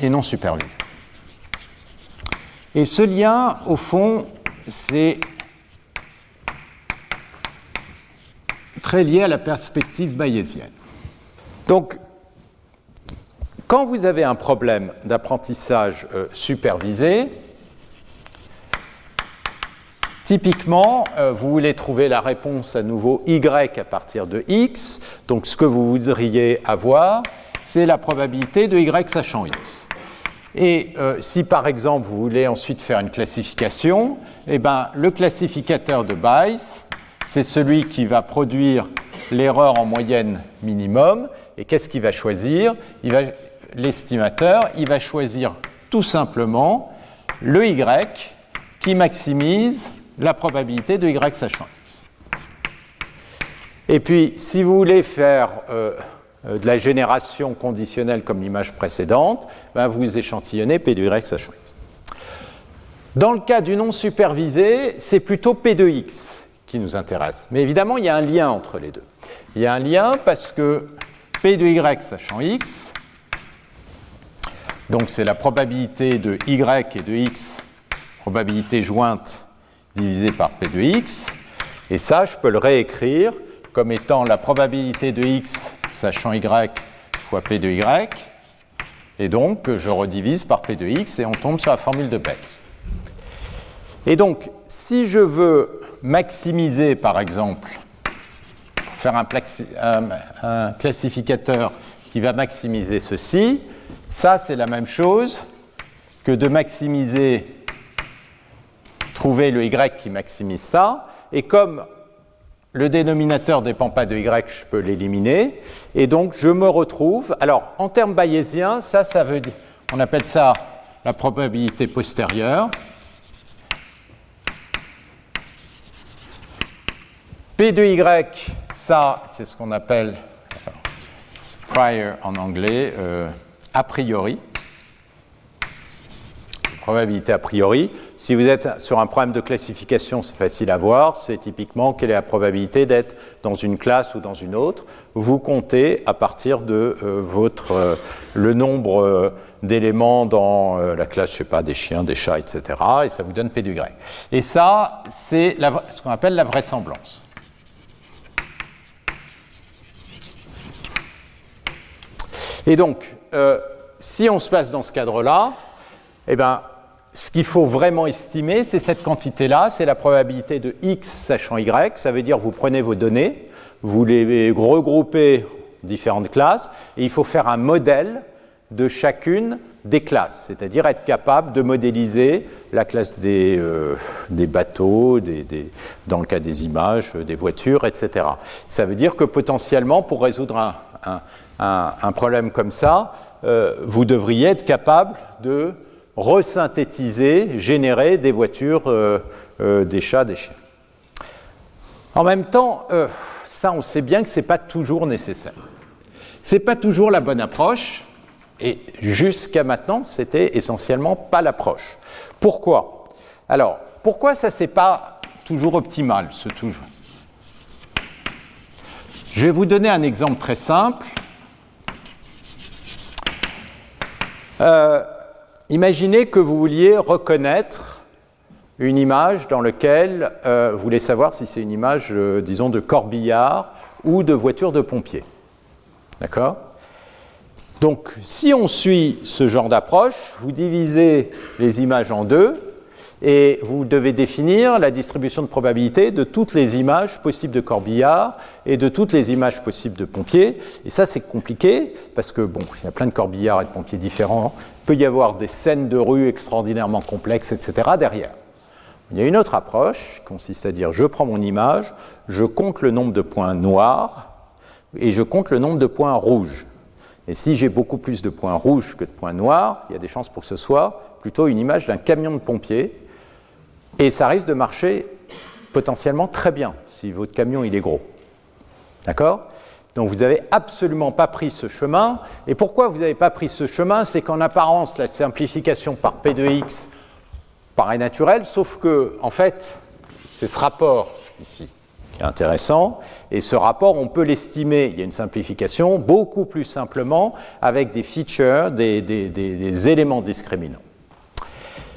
et non supervisé. Et ce lien, au fond, c'est très lié à la perspective bayésienne. Donc, quand vous avez un problème d'apprentissage euh, supervisé, typiquement, euh, vous voulez trouver la réponse à nouveau y à partir de x. Donc, ce que vous voudriez avoir, c'est la probabilité de y sachant x. Et euh, si par exemple vous voulez ensuite faire une classification, eh ben, le classificateur de Bayes, c'est celui qui va produire l'erreur en moyenne minimum. Et qu'est-ce qu'il va choisir? L'estimateur, il va choisir tout simplement le y qui maximise la probabilité de y sachant x. Et puis, si vous voulez faire euh, euh, de la génération conditionnelle comme l'image précédente, ben, vous échantillonnez P de Y sachant X. Dans le cas du non supervisé, c'est plutôt P de X qui nous intéresse. Mais évidemment, il y a un lien entre les deux. Il y a un lien parce que P de Y sachant X, donc c'est la probabilité de Y et de X, probabilité jointe divisée par P de X, et ça, je peux le réécrire comme étant la probabilité de X sachant y fois p de y. Et donc, je redivise par p de x et on tombe sur la formule de Betz. Et donc, si je veux maximiser, par exemple, faire un, classificateur qui va maximiser ceci. Ça, c'est la même chose que de maximiser, trouver le y qui maximise ça. Et comme le dénominateur ne dépend pas de y, je peux l'éliminer. Et donc, je me retrouve. Alors, en termes bayésiens, ça, ça veut dire. On appelle ça la probabilité postérieure. P de Y, ça, c'est ce qu'on appelle prior en anglais, euh, a priori. Probabilité a priori. Si vous êtes sur un problème de classification, c'est facile à voir. C'est typiquement quelle est la probabilité d'être dans une classe ou dans une autre. Vous comptez à partir de euh, votre euh, le nombre d'éléments dans la classe, je sais pas, des chiens, des chats, etc. Et ça vous donne P du Y. Et ça, c'est ce qu'on appelle la vraisemblance. Et donc, si on se passe dans ce cadre-là, eh ben, ce qu'il faut vraiment estimer, c'est cette quantité-là, c'est la probabilité de x sachant y. Ça veut dire vous prenez vos données, vous les regroupez en différentes classes, et il faut faire un modèle de chacune des classes, c'est-à-dire être capable de modéliser la classe des, euh, bateaux, dans le cas des images, des voitures, etc. Ça veut dire que potentiellement, pour résoudre un, problème comme ça, euh, vous devriez être capable de resynthétiser, générer des voitures, euh, euh, des chats, des chiens. En même temps, ça, on sait bien que ce n'est pas toujours nécessaire. Ce n'est pas toujours la bonne approche, et jusqu'à maintenant, c'était essentiellement pas l'approche. Pourquoi? Alors, pourquoi ça, c'est pas toujours optimal, ce toujours Je vais vous donner un exemple très simple. Euh, Imaginez que vous vouliez reconnaître une image dans laquelle euh, vous voulez savoir si c'est une image, euh, disons, de corbillard ou de voiture de pompier. D'accord? Donc, si on suit ce genre d'approche, vous divisez les images en deux et vous devez définir la distribution de probabilité de toutes les images possibles de corbillard et de toutes les images possibles de pompiers. Et ça, c'est compliqué parce que, bon, il y a plein de corbillards et de pompiers différents. Il peut y avoir des scènes de rue extraordinairement complexes, etc. derrière. Il y a une autre approche qui consiste à dire je prends mon image, je compte le nombre de points noirs et je compte le nombre de points rouges. Et si j'ai beaucoup plus de points rouges que de points noirs, il y a des chances pour que ce soit plutôt une image d'un camion de pompiers et ça risque de marcher potentiellement très bien si votre camion il est gros. D'accord? Donc vous n'avez absolument pas pris ce chemin. Et pourquoi vous n'avez pas pris ce chemin? C'est qu'en apparence, la simplification par P de x paraît naturelle, sauf que, en fait, c'est ce rapport ici qui est intéressant. Et ce rapport, on peut l'estimer, il y a une simplification, beaucoup plus simplement avec des features, des, des éléments discriminants.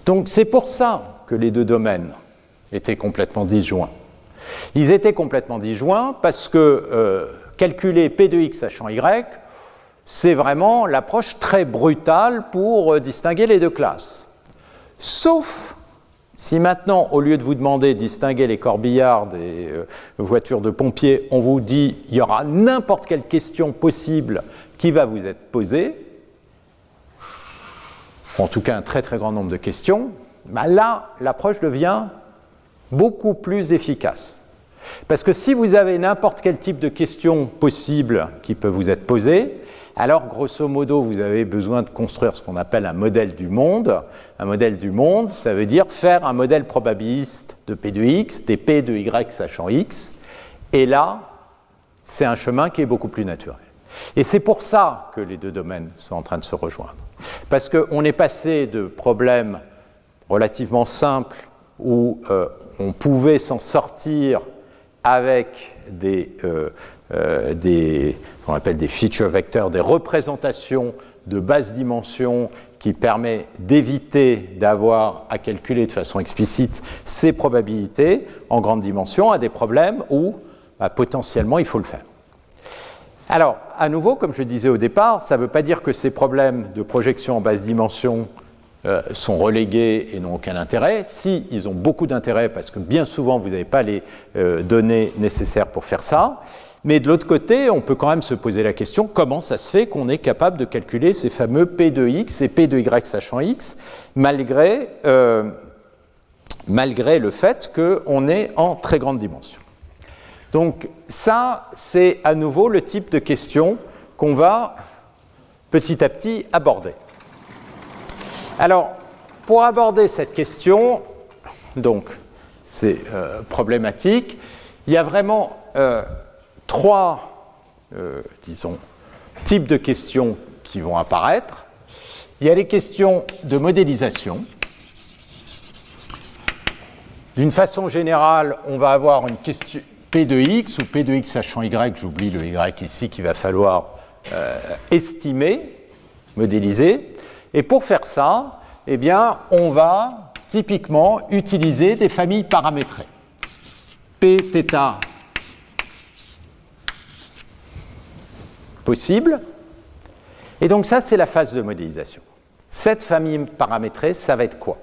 Donc c'est pour ça les deux domaines étaient complètement disjoints. Ils étaient complètement disjoints parce que euh, calculer P de x sachant y, c'est vraiment l'approche très brutale pour euh, distinguer les deux classes. Sauf si maintenant, au lieu de vous demander de distinguer les corbillards des euh, voitures de pompiers, on vous dit il y aura n'importe quelle question possible qui va vous être posée, en tout cas un très très grand nombre de questions, bah là, l'approche devient beaucoup plus efficace. Parce que si vous avez n'importe quel type de question possible qui peut vous être posée, alors grosso modo, vous avez besoin de construire ce qu'on appelle un modèle du monde. Un modèle du monde, ça veut dire faire un modèle probabiliste de P de x, des P de y sachant x. Et là, c'est un chemin qui est beaucoup plus naturel. Et c'est pour ça que les deux domaines sont en train de se rejoindre. Parce qu'on est passé de problèmes relativement simple où euh, on pouvait s'en sortir avec des, euh, euh, qu'on appelle des feature vecteurs, des représentations de basse dimension qui permet d'éviter d'avoir à calculer de façon explicite ces probabilités en grande dimension à des problèmes où bah, potentiellement il faut le faire. Alors, à nouveau, comme je disais au départ, ça ne veut pas dire que ces problèmes de projection en basse dimension euh, sont relégués et n'ont aucun intérêt. Si ils ont beaucoup d'intérêt, parce que bien souvent vous n'avez pas les euh, données nécessaires pour faire ça, Mais de l'autre côté, on peut quand même se poser la question comment ça se fait qu'on est capable de calculer ces fameux P de x et P de y sachant x, malgré, euh, malgré le fait qu'on est en très grande dimension. Donc ça, c'est à nouveau le type de question qu'on va petit à petit aborder. Alors, pour aborder cette question, donc c'est euh, problématique, il y a vraiment euh, trois, euh, disons, types de questions qui vont apparaître. Il y a les questions de modélisation. D'une façon générale, on va avoir une question P de x ou P de x sachant y, j'oublie le y ici qu'il va falloir estimer, modéliser. Et pour faire ça, eh bien, on va typiquement utiliser des familles paramétrées. P θ possible. Et donc ça, c'est la phase de modélisation. Cette famille paramétrée, ça va être quoi?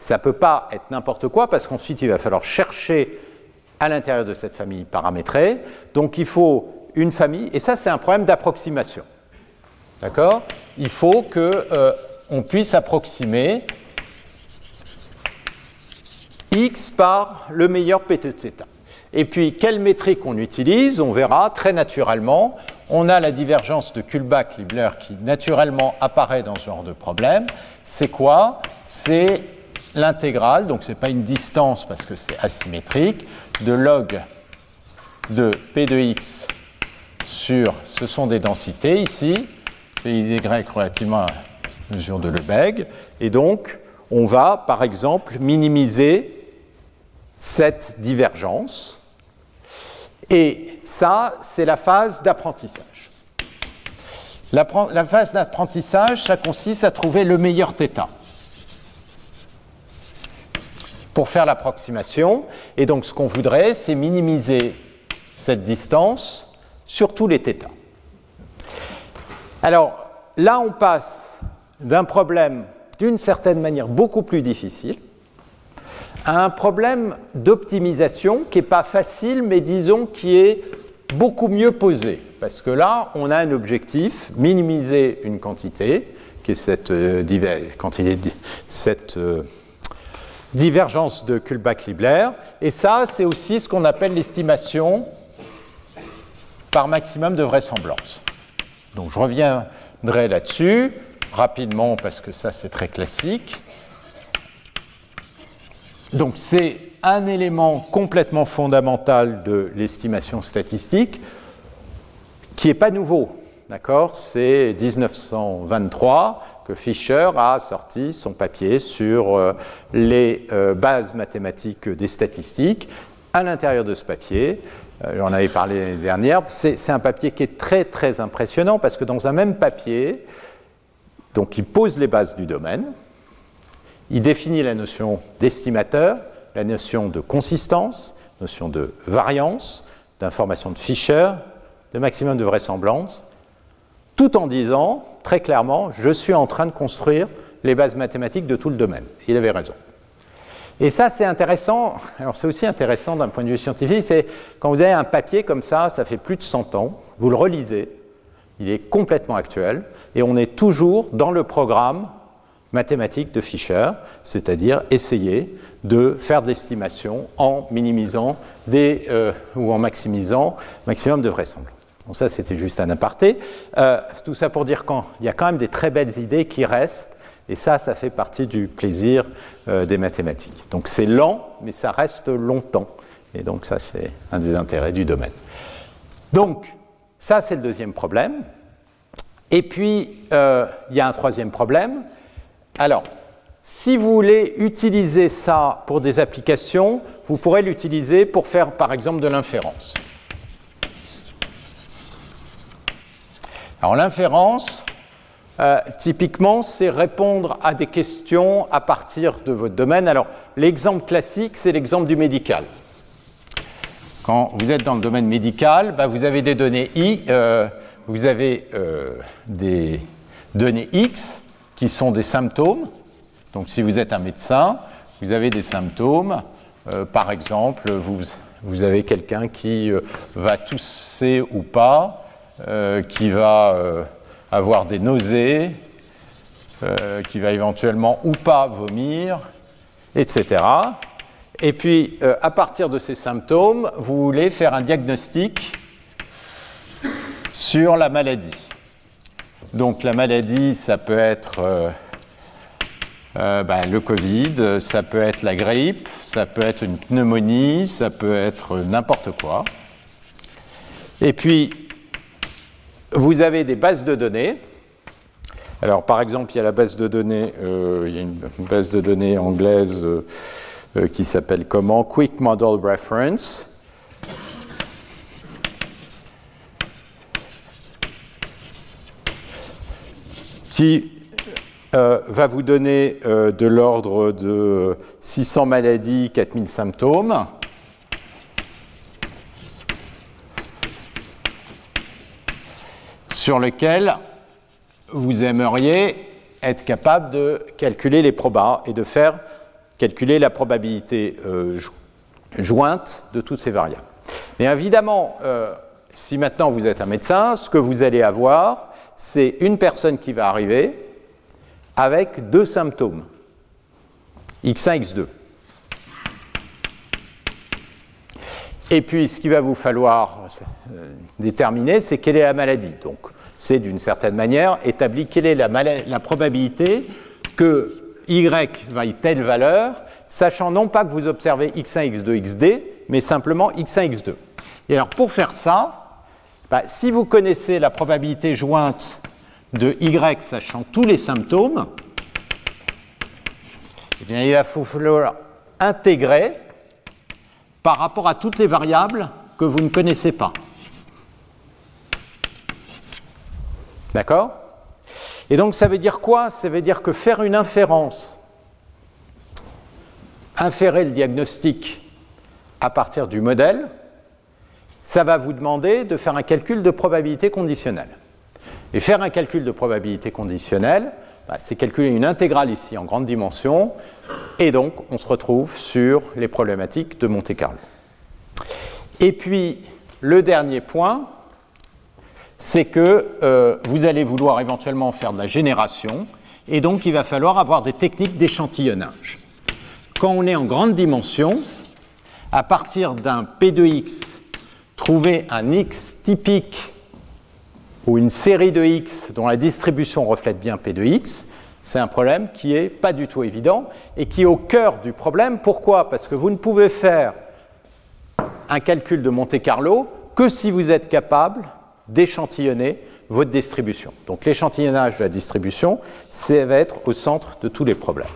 Ça ne peut pas être n'importe quoi parce qu'ensuite, il va falloir chercher à l'intérieur de cette famille paramétrée. Donc il faut une famille, et ça, c'est un problème d'approximation. D'accord? Il faut qu'on euh, puisse approximer x par le meilleur p. Et puis, quelle métrique on utilise? On verra très naturellement on a la divergence de Kullback-Libler qui naturellement apparaît dans ce genre de problème. C'est quoi? C'est l'intégrale, donc ce n'est pas une distance parce que c'est asymétrique, de log de P de x sur, ce sont des densités ici, P y relativement à la mesure de Lebesgue, et donc on va par exemple minimiser cette divergence et ça, c'est la phase d'apprentissage. La, phase d'apprentissage, ça consiste à trouver le meilleur θ pour faire l'approximation. Et donc, ce qu'on voudrait, c'est minimiser cette distance sur tous les θ. Alors, là, on passe d'un problème d'une certaine manière beaucoup plus difficile un problème d'optimisation qui n'est pas facile, mais disons qui est beaucoup mieux posé. Parce que là, on a un objectif, minimiser une quantité, qui est cette, euh, euh, divergence de Kullback-Libler. Et ça, c'est aussi ce qu'on appelle l'estimation par maximum de vraisemblance. Donc je reviendrai là-dessus rapidement parce que ça, c'est très classique. Donc c'est un élément complètement fondamental de l'estimation statistique qui n'est pas nouveau. D'accord? C'est 1923 que Fischer a sorti son papier sur euh, les euh, bases mathématiques des statistiques. À l'intérieur de ce papier, j'en avais parlé l'année dernière, c'est un papier qui est très très impressionnant parce que dans un même papier, donc il pose les bases du domaine, il définit la notion d'estimateur, la notion de consistance, notion de variance, d'information de Fischer, de maximum de vraisemblance, tout en disant très clairement, je suis en train de construire les bases mathématiques de tout le domaine. Il avait raison. Et ça, c'est intéressant. Alors, c'est aussi intéressant d'un point de vue scientifique. C'est quand vous avez un papier comme ça, ça fait plus de 100 ans, vous le relisez, il est complètement actuel, et on est toujours dans le programme mathématiques de Fischer, c'est-à-dire essayer de faire de l'estimation en minimisant des, euh, ou en maximisant maximum de vraisemblance. Donc ça, c'était juste un aparté. Euh, tout ça pour dire qu'il y a quand même des très belles idées qui restent, et ça, ça fait partie du plaisir euh, des mathématiques. Donc c'est lent, mais ça reste longtemps. Et donc ça, c'est un des intérêts du domaine. Donc, ça, c'est le deuxième problème. Et puis, il y a un troisième problème, alors, si vous voulez utiliser ça pour des applications, vous pourrez l'utiliser pour faire par exemple de l'inférence. Alors l'inférence, euh, typiquement, c'est répondre à des questions à partir de votre domaine. Alors l'exemple classique, c'est l'exemple du médical. Quand vous êtes dans le domaine médical, bah, vous avez des données I, euh, vous avez euh, des données X, qui sont des symptômes. Donc si vous êtes un médecin, vous avez des symptômes. Par exemple, vous, avez quelqu'un qui va tousser ou pas, qui va avoir des nausées, qui va éventuellement ou pas vomir, etc. Et puis, à partir de ces symptômes, vous voulez faire un diagnostic sur la maladie. Donc la maladie, ça peut être euh, ben, le Covid, ça peut être la grippe, ça peut être une pneumonie, ça peut être n'importe quoi. Et puis, vous avez des bases de données. Alors, par exemple, il y a la base de données, euh, il y a une base de données anglaise euh, qui s'appelle comment? Quick Model Reference. qui euh, va vous donner euh, de l'ordre de 600 maladies, 4000 symptômes. Sur lequel vous aimeriez être capable de calculer les probas et de faire calculer la probabilité euh, jointe de toutes ces variables. Mais évidemment, si maintenant vous êtes un médecin, ce que vous allez avoir, c'est une personne qui va arriver, avec deux symptômes, X1, X2. Et puis, ce qu'il va vous falloir euh, déterminer, c'est quelle est la maladie. Donc, c'est d'une certaine manière établi quelle est la, probabilité que Y vaille telle valeur, sachant non pas que vous observez X1, X2, XD, mais simplement X1, X2. Et alors, pour faire ça, bah, si vous connaissez la probabilité jointe de Y sachant tous les symptômes, eh bien, il va falloir intégrer par rapport à toutes les variables que vous ne connaissez pas. D'accord? Et donc ça veut dire quoi? Ça veut dire que faire une inférence, inférer le diagnostic à partir du modèle, ça va vous demander de faire un calcul de probabilité conditionnelle. Et faire un calcul de probabilité conditionnelle, bah, c'est calculer une intégrale ici en grande dimension, et donc on se retrouve sur les problématiques de Monte Carlo. Et puis, le dernier point, c'est que euh, vous allez vouloir éventuellement faire de la génération, et donc il va falloir avoir des techniques d'échantillonnage. Quand on est en grande dimension, à partir d'un P de X, trouver un X typique ou une série de x dont la distribution reflète bien P de x, c'est un problème qui n'est pas du tout évident et qui est au cœur du problème. Pourquoi? Parce que vous ne pouvez faire un calcul de Monte Carlo que si vous êtes capable d'échantillonner votre distribution. Donc l'échantillonnage de la distribution, ça va être au centre de tous les problèmes.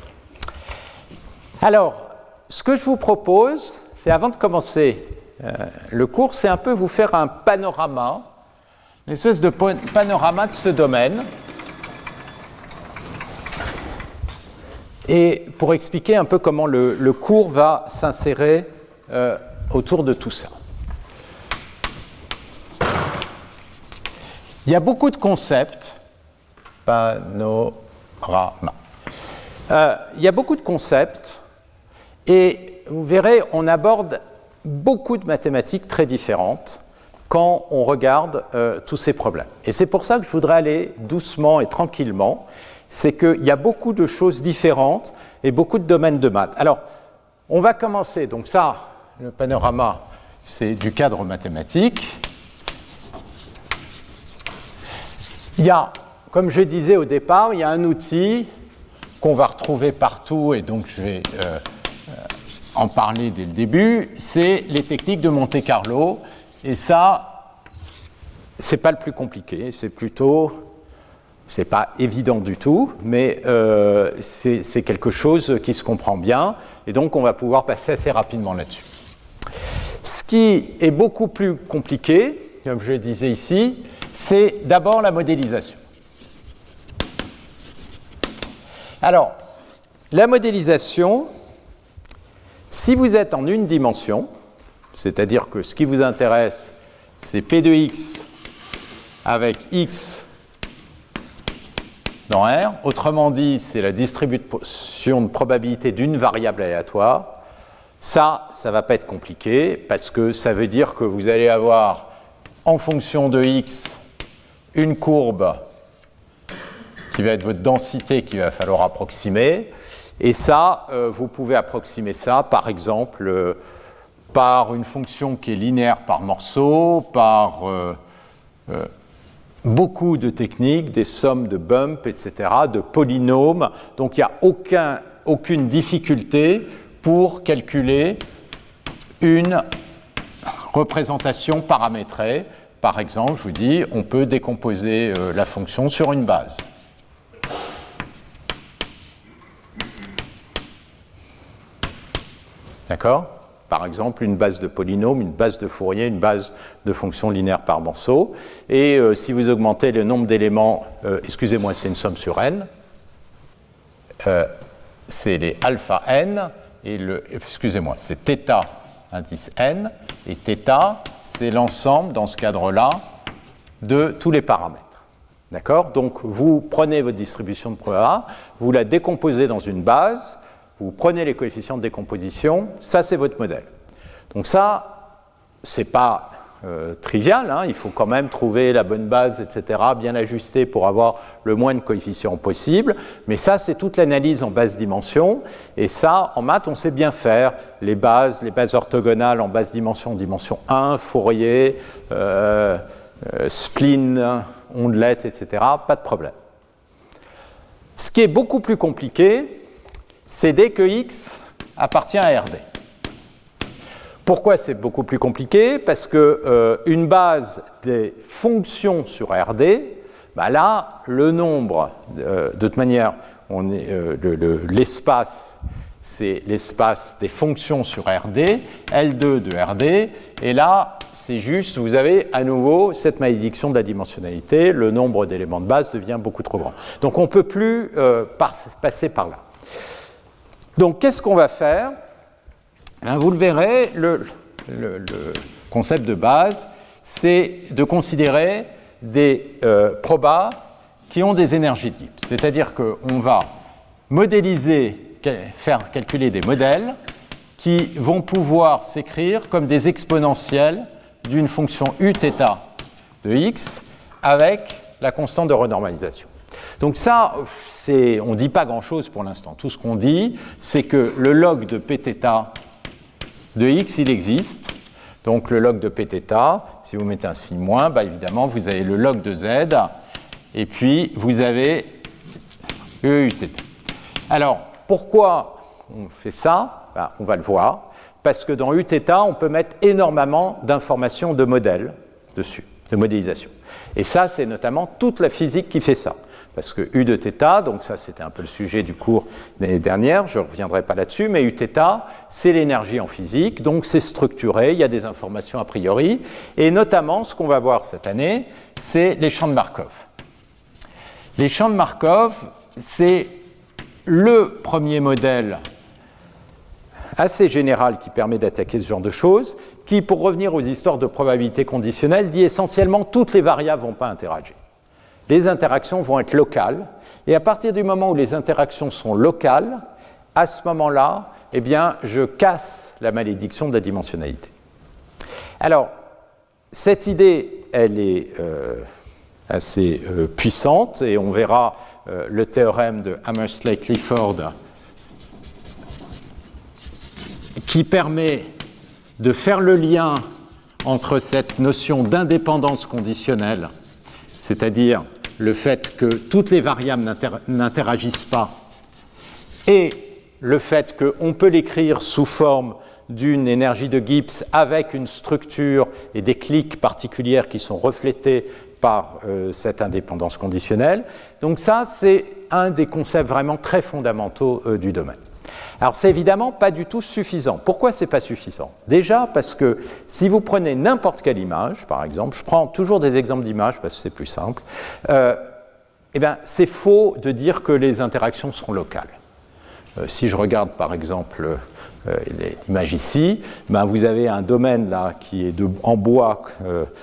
Alors, ce que je vous propose, c'est avant de commencer euh, le cours, c'est un peu vous faire un panorama une espèce de panorama de ce domaine. Et pour expliquer un peu comment le, cours va s'insérer euh, autour de tout ça. Il y a beaucoup de concepts. Panorama. Euh, il y a beaucoup de concepts et vous verrez, on aborde beaucoup de mathématiques très différentes quand on regarde euh, tous ces problèmes. Et c'est pour ça que je voudrais aller doucement et tranquillement, c'est qu'il y a beaucoup de choses différentes et beaucoup de domaines de maths. Alors, on va commencer, donc ça, le panorama, c'est du cadre mathématique. Il y a, comme je disais au départ, il y a un outil qu'on va retrouver partout, et donc je vais euh, en parler dès le début, c'est les techniques de Monte Carlo. Et ça, c'est pas le plus compliqué, c'est plutôt, c'est pas évident du tout, mais euh, c'est quelque chose qui se comprend bien, et donc on va pouvoir passer assez rapidement là-dessus. Ce qui est beaucoup plus compliqué, comme je le disais ici, c'est d'abord la modélisation. Alors, la modélisation, si vous êtes en une dimension, c'est-à-dire que ce qui vous intéresse, c'est P de x avec x dans R. Autrement dit, c'est la distribution de probabilité d'une variable aléatoire. Ça, ça ne va pas être compliqué parce que ça veut dire que vous allez avoir en fonction de x une courbe qui va être votre densité qu'il va falloir approximer. Et ça, euh, vous pouvez approximer ça, par exemple, euh, par une fonction qui est linéaire par morceau, par euh, beaucoup de techniques, des sommes de bumps, etc., de polynômes. Donc il n'y a aucun, aucune difficulté pour calculer une représentation paramétrée. Par exemple, je vous dis, on peut décomposer la fonction sur une base. D'accord? Par exemple, une base de polynôme, une base de Fourier, une base de fonction linéaire par morceau. Et euh, si vous augmentez le nombre d'éléments, euh, excusez-moi, c'est une somme sur n, euh, c'est les alpha n, et le, excusez-moi, c'est θ indice n, et θ, c'est l'ensemble, dans ce cadre-là, de tous les paramètres. D'accord? Donc, vous prenez votre distribution de A, vous la décomposez dans une base, vous prenez les coefficients de décomposition, ça c'est votre modèle. Donc ça, c'est pas euh, trivial, hein. il faut quand même trouver la bonne base, etc., bien ajuster pour avoir le moins de coefficients possible, mais ça c'est toute l'analyse en basse dimension, et ça en maths on sait bien faire, les bases, les bases orthogonales en basse dimension, dimension 1, Fourier, euh, euh, spleen, ondelette, etc., pas de problème. Ce qui est beaucoup plus compliqué, c'est dès que x appartient à RD. Pourquoi c'est beaucoup plus compliqué Parce que euh, une base des fonctions sur RD, bah là, le nombre, euh, de toute manière, euh, l'espace, c'est l'espace des fonctions sur RD, L2 de RD, et là, c'est juste, vous avez à nouveau cette malédiction de la dimensionnalité, le nombre d'éléments de base devient beaucoup trop grand. Donc on ne peut plus passer par là. Donc qu'est-ce qu'on va faire? Hein, Vous le verrez, le, concept de base, c'est de considérer des euh, probas qui ont des énergies Gibbs. C'est-à-dire qu'on va modéliser, faire calculer des modèles qui vont pouvoir s'écrire comme des exponentielles d'une fonction uθ de x avec la constante de renormalisation. Donc ça, on ne dit pas grand-chose pour l'instant. Tout ce qu'on dit, c'est que le log de pθ de x, il existe. Donc le log de pθ, si vous mettez un signe moins, bah, évidemment, vous avez le log de z, et puis vous avez EUTT. Alors, pourquoi on fait ça? Bah, On va le voir. Parce que dans Uθ, on peut mettre énormément d'informations de modèles dessus, de modélisation. Et ça, c'est notamment toute la physique qui fait ça parce que U de θ, donc ça c'était un peu le sujet du cours l'année dernière, je ne reviendrai pas là-dessus, mais Uθ, c'est l'énergie en physique, donc c'est structuré, il y a des informations a priori, et notamment ce qu'on va voir cette année, c'est les champs de Markov. Les champs de Markov, c'est le premier modèle assez général qui permet d'attaquer ce genre de choses, qui, pour revenir aux histoires de probabilité conditionnelle, dit essentiellement toutes les variables ne vont pas interagir les interactions vont être locales. Et à partir du moment où les interactions sont locales, à ce moment-là, eh bien, je casse la malédiction de la dimensionnalité. Alors, cette idée, elle est euh, assez euh, puissante et on verra euh, le théorème de Hammersley-Clifford qui permet de faire le lien entre cette notion d'indépendance conditionnelle, c'est-à-dire le fait que toutes les variables n'interagissent pas et le fait qu'on peut l'écrire sous forme d'une énergie de Gibbs avec une structure et des clics particulières qui sont reflétés par euh, cette indépendance conditionnelle. Donc ça, c'est un des concepts vraiment très fondamentaux euh, du domaine. Alors c'est évidemment pas du tout suffisant. Pourquoi c'est pas suffisant? Déjà parce que si vous prenez n'importe quelle image, par exemple, je prends toujours des exemples d'images parce que c'est plus simple, euh, eh bien c'est faux de dire que les interactions sont locales. Euh, si je regarde par exemple euh, l'image ici, ben vous avez un domaine là qui est en bois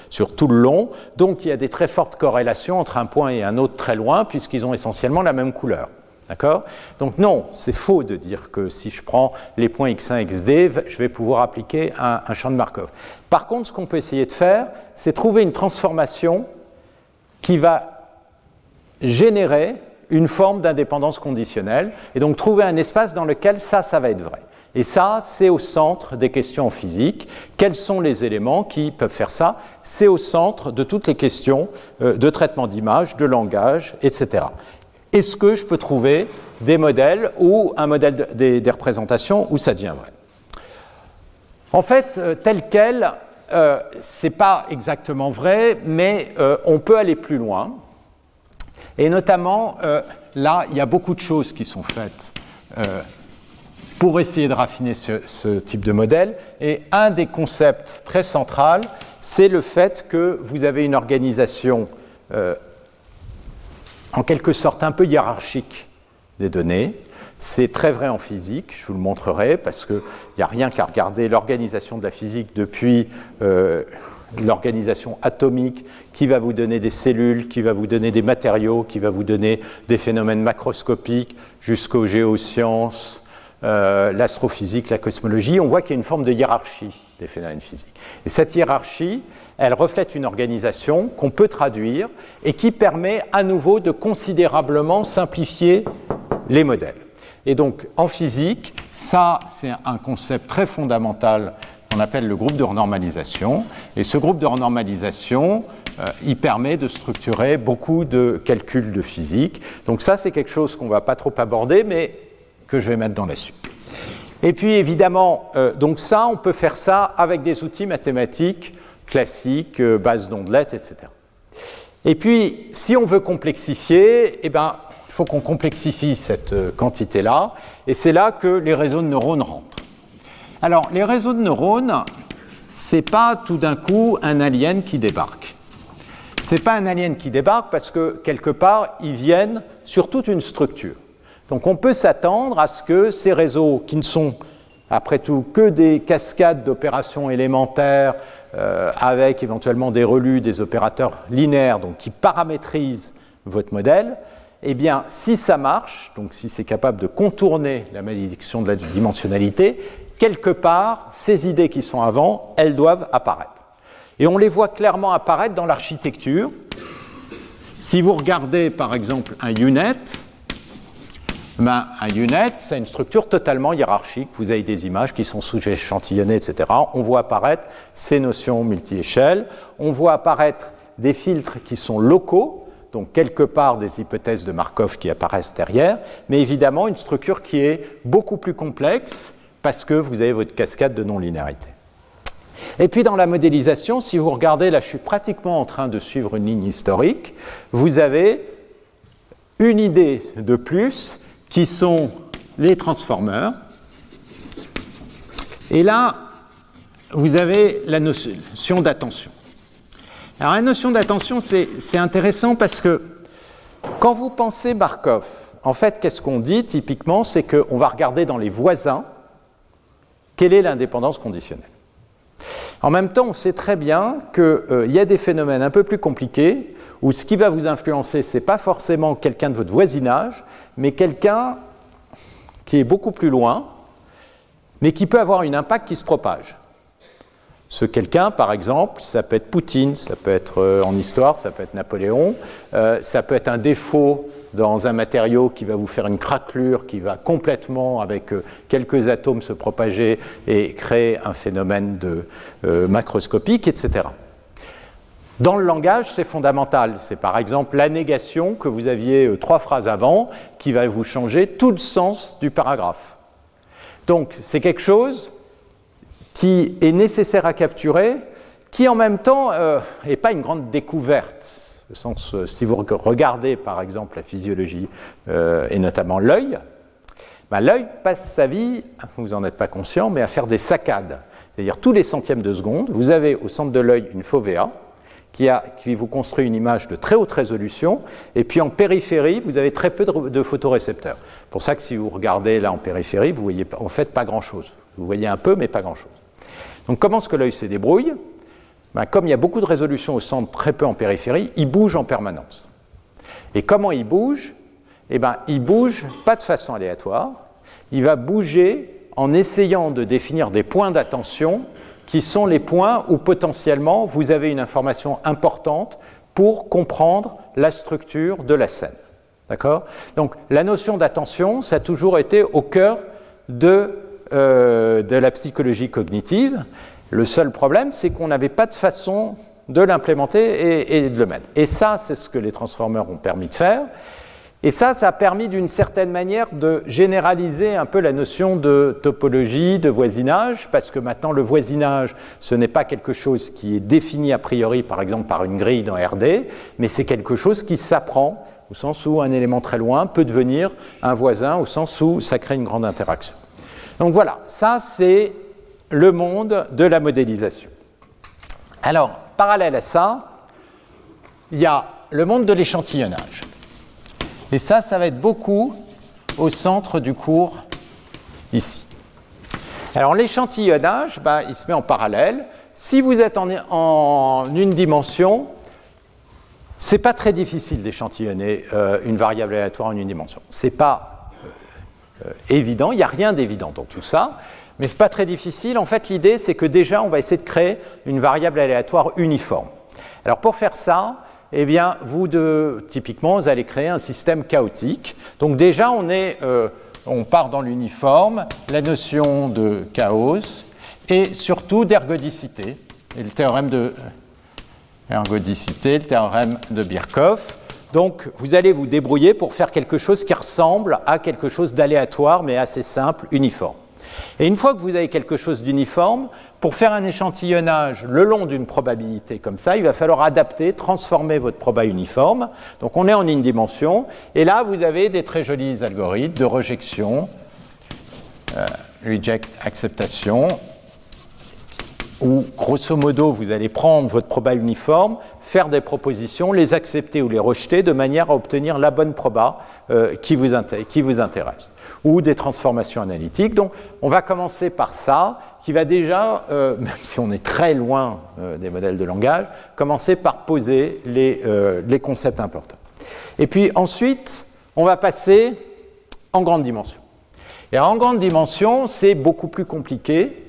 sur tout le long, donc il y a des très fortes corrélations entre un point et un autre très loin puisqu'ils ont essentiellement la même couleur. D'accord? Donc non, c'est faux de dire que si je prends les points x1, xd, je vais pouvoir appliquer un, un champ de Markov. Par contre, ce qu'on peut essayer de faire, c'est trouver une transformation qui va générer une forme d'indépendance conditionnelle et donc trouver un espace dans lequel ça, ça va être vrai. Et ça, c'est au centre des questions en physique. Quels sont les éléments qui peuvent faire ça? C'est au centre de toutes les questions euh, de traitement d'image, de langage, etc. Est-ce que je peux trouver des modèles ou un modèle des, représentations où ça devient vrai En fait, euh, tel quel, euh, ce n'est pas exactement vrai, mais on peut aller plus loin. Et notamment, là, il y a beaucoup de choses qui sont faites pour essayer de raffiner ce, type de modèle. Et un des concepts très centraux, c'est le fait que vous avez une organisation euh, en quelque sorte un peu hiérarchique des données. C'est très vrai en physique, je vous le montrerai, parce qu'il n'y a rien qu'à regarder l'organisation de la physique depuis euh, l'organisation atomique qui va vous donner des cellules, qui va vous donner des matériaux, qui va vous donner des phénomènes macroscopiques, jusqu'aux géosciences, euh, l'astrophysique, la cosmologie, on voit qu'il y a une forme de hiérarchie des phénomènes physiques. Et cette hiérarchie, elle reflète une organisation qu'on peut traduire et qui permet à nouveau de considérablement simplifier les modèles. Et donc en physique, ça c'est un concept très fondamental qu'on appelle le groupe de renormalisation. Et ce groupe de renormalisation, euh, il permet de structurer beaucoup de calculs de physique. Donc ça c'est quelque chose qu'on ne va pas trop aborder, mais que je vais mettre dans la suite. Et puis évidemment, euh, donc ça, on peut faire ça avec des outils mathématiques classiques, euh, bases d'ondelettes, etc. Et puis, si on veut complexifier, eh ben, il faut qu'on complexifie cette euh, quantité-là, et c'est là que les réseaux de neurones rentrent. Alors, les réseaux de neurones, c'est pas tout d'un coup un alien qui débarque. C'est pas un alien qui débarque parce que quelque part, ils viennent sur toute une structure. Donc on peut s'attendre à ce que ces réseaux, qui ne sont après tout que des cascades d'opérations élémentaires euh, avec éventuellement des relus, des opérateurs linéaires, donc qui paramétrisent votre modèle, eh bien, si ça marche, donc si c'est capable de contourner la malédiction de la dimensionnalité, quelque part, ces idées qui sont avant, elles doivent apparaître. Et on les voit clairement apparaître dans l'architecture. Si vous regardez par exemple un UNET, ben, un UNET, c'est une structure totalement hiérarchique. Vous avez des images qui sont sous-échantillonnées, etc. On voit apparaître ces notions multi-échelles. On voit apparaître des filtres qui sont locaux, donc quelque part des hypothèses de Markov qui apparaissent derrière, mais évidemment une structure qui est beaucoup plus complexe parce que vous avez votre cascade de non-linéarité. Et puis dans la modélisation, si vous regardez, là je suis pratiquement en train de suivre une ligne historique, vous avez une idée de plus qui sont les transformeurs. Et là, vous avez la notion d'attention. Alors la notion d'attention, c'est intéressant parce que quand vous pensez Markov, en fait, qu'est-ce qu'on dit typiquement C'est qu'on va regarder dans les voisins quelle est l'indépendance conditionnelle. En même temps, on sait très bien qu'il euh, y a des phénomènes un peu plus compliqués où ce qui va vous influencer, ce n'est pas forcément quelqu'un de votre voisinage, mais quelqu'un qui est beaucoup plus loin, mais qui peut avoir un impact qui se propage. Ce quelqu'un, par exemple, ça peut être Poutine, ça peut être euh, en histoire, ça peut être Napoléon, euh, ça peut être un défaut dans un matériau qui va vous faire une craquelure, qui va complètement, avec euh, quelques atomes, se propager et créer un phénomène macroscopique, etc. Dans le langage, c'est fondamental. C'est par exemple la négation que vous aviez euh, trois phrases avant qui va vous changer tout le sens du paragraphe. Donc c'est quelque chose qui est nécessaire à capturer, qui en même temps n'est euh, pas une grande découverte. Euh, si vous regardez par exemple la physiologie et notamment l'œil, ben, l'œil passe sa vie, vous n'en êtes pas conscient, mais à faire des saccades. C'est-à-dire tous les centièmes de seconde, vous avez au centre de l'œil une fovea, qui, vous construit une image de très haute résolution, et puis en périphérie, vous avez très peu de, photorécepteurs. Pour ça que si vous regardez là en périphérie, vous voyez en fait pas grand-chose. Vous voyez un peu, mais pas grand-chose. Donc comment est-ce que l'œil se débrouille? Ben, Comme il y a beaucoup de résolution au centre, très peu en périphérie, il bouge en permanence. Et comment il bouge? Eh ben, il bouge pas de façon aléatoire, il va bouger en essayant de définir des points d'attention qui sont les points où potentiellement vous avez une information importante pour comprendre la structure de la scène. D'accord? Donc la notion d'attention, ça a toujours été au cœur de, euh, de la psychologie cognitive. Le seul problème, c'est qu'on n'avait pas de façon de l'implémenter et, de le mettre. Et ça, c'est ce que les transformers ont permis de faire. Et ça, ça a permis d'une certaine manière de généraliser un peu la notion de topologie, de voisinage, parce que maintenant le voisinage, ce n'est pas quelque chose qui est défini a priori, par exemple, par une grille dans RD, mais c'est quelque chose qui s'apprend, au sens où un élément très loin peut devenir un voisin, au sens où ça crée une grande interaction. Donc voilà, ça c'est le monde de la modélisation. Alors, parallèle à ça, il y a le monde de l'échantillonnage. Et ça, ça va être beaucoup au centre du cours ici. Alors l'échantillonnage, ben, il se met en parallèle. Si vous êtes en, une dimension, c'est pas très difficile d'échantillonner euh, une variable aléatoire en une dimension. C'est pas euh, euh, évident, il n'y a rien d'évident dans tout ça, mais c'est pas très difficile. En fait, l'idée, c'est que déjà, on va essayer de créer une variable aléatoire uniforme. Alors pour faire ça, eh bien, vous, de, typiquement, vous allez créer un système chaotique. Donc déjà, on, est, euh, on part dans l'uniforme, la notion de chaos et surtout d'ergodicité. Et le théorème de ergodicité, le théorème de Birkhoff. Donc, vous allez vous débrouiller pour faire quelque chose qui ressemble à quelque chose d'aléatoire, mais assez simple, uniforme. Et une fois que vous avez quelque chose d'uniforme, pour faire un échantillonnage le long d'une probabilité comme ça, il va falloir adapter, transformer votre proba uniforme. Donc on est en une dimension, et là vous avez des très jolis algorithmes de rejection, euh, reject acceptation, où grosso modo vous allez prendre votre proba uniforme, faire des propositions, les accepter ou les rejeter de manière à obtenir la bonne proba euh, qui, vous qui vous intéresse, ou des transformations analytiques. Donc on va commencer par ça, qui va déjà, euh, [LAUGHS] même si on est très loin euh, des modèles de langage, commencer par poser les, euh, les, concepts importants. Et puis ensuite, on va passer en grande dimension. Et en grande dimension, c'est beaucoup plus compliqué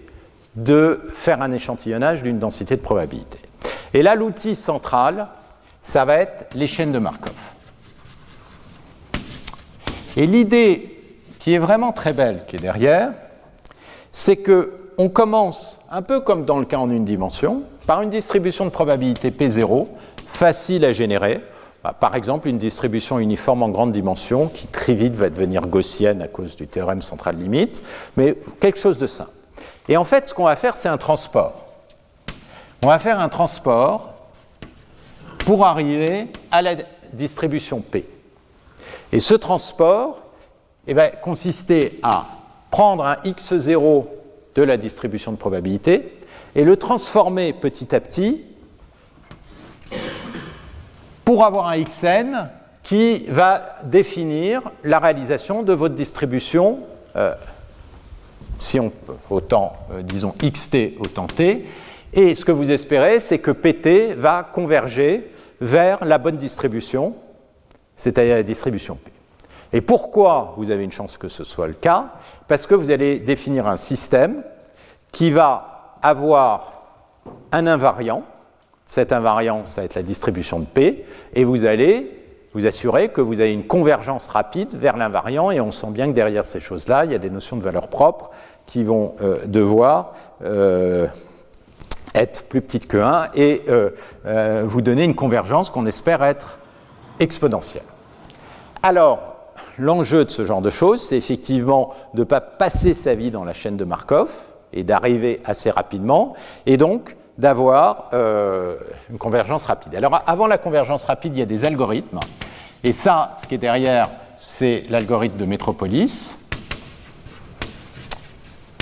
de faire un échantillonnage d'une densité de probabilité. Et là, l'outil central, ça va être les chaînes de Markov. Et l'idée qui est vraiment très belle, qui est derrière, c'est que on commence, un peu comme dans le cas en une dimension, par une distribution de probabilité P0, facile à générer. Bah, par exemple, une distribution uniforme en grande dimension qui très vite va devenir gaussienne à cause du théorème central limite, mais quelque chose de simple. Et en fait, ce qu'on va faire, c'est un transport. On va faire un transport pour arriver à la distribution P. Et ce transport eh ben, consistait à prendre un x0 de la distribution de probabilité et le transformer petit à petit pour avoir un xn qui va définir la réalisation de votre distribution, euh, si on autant, euh, disons xt autant t, et ce que vous espérez, c'est que pt va converger vers la bonne distribution, c'est-à-dire la distribution p. Et pourquoi vous avez une chance que ce soit le cas? Parce que vous allez définir un système qui va avoir un invariant. Cet invariant, ça va être la distribution de P, et vous allez vous assurer que vous avez une convergence rapide vers l'invariant, et on sent bien que derrière ces choses-là, il y a des notions de valeur propre qui vont euh, devoir euh, être plus petites que 1 et euh, vous donner une convergence qu'on espère être exponentielle. Alors, l'enjeu de ce genre de choses, c'est effectivement de ne pas passer sa vie dans la chaîne de Markov et d'arriver assez rapidement, et donc d'avoir euh, une convergence rapide. Alors avant la convergence rapide, il y a des algorithmes, et ça, ce qui est derrière, c'est l'algorithme de Metropolis,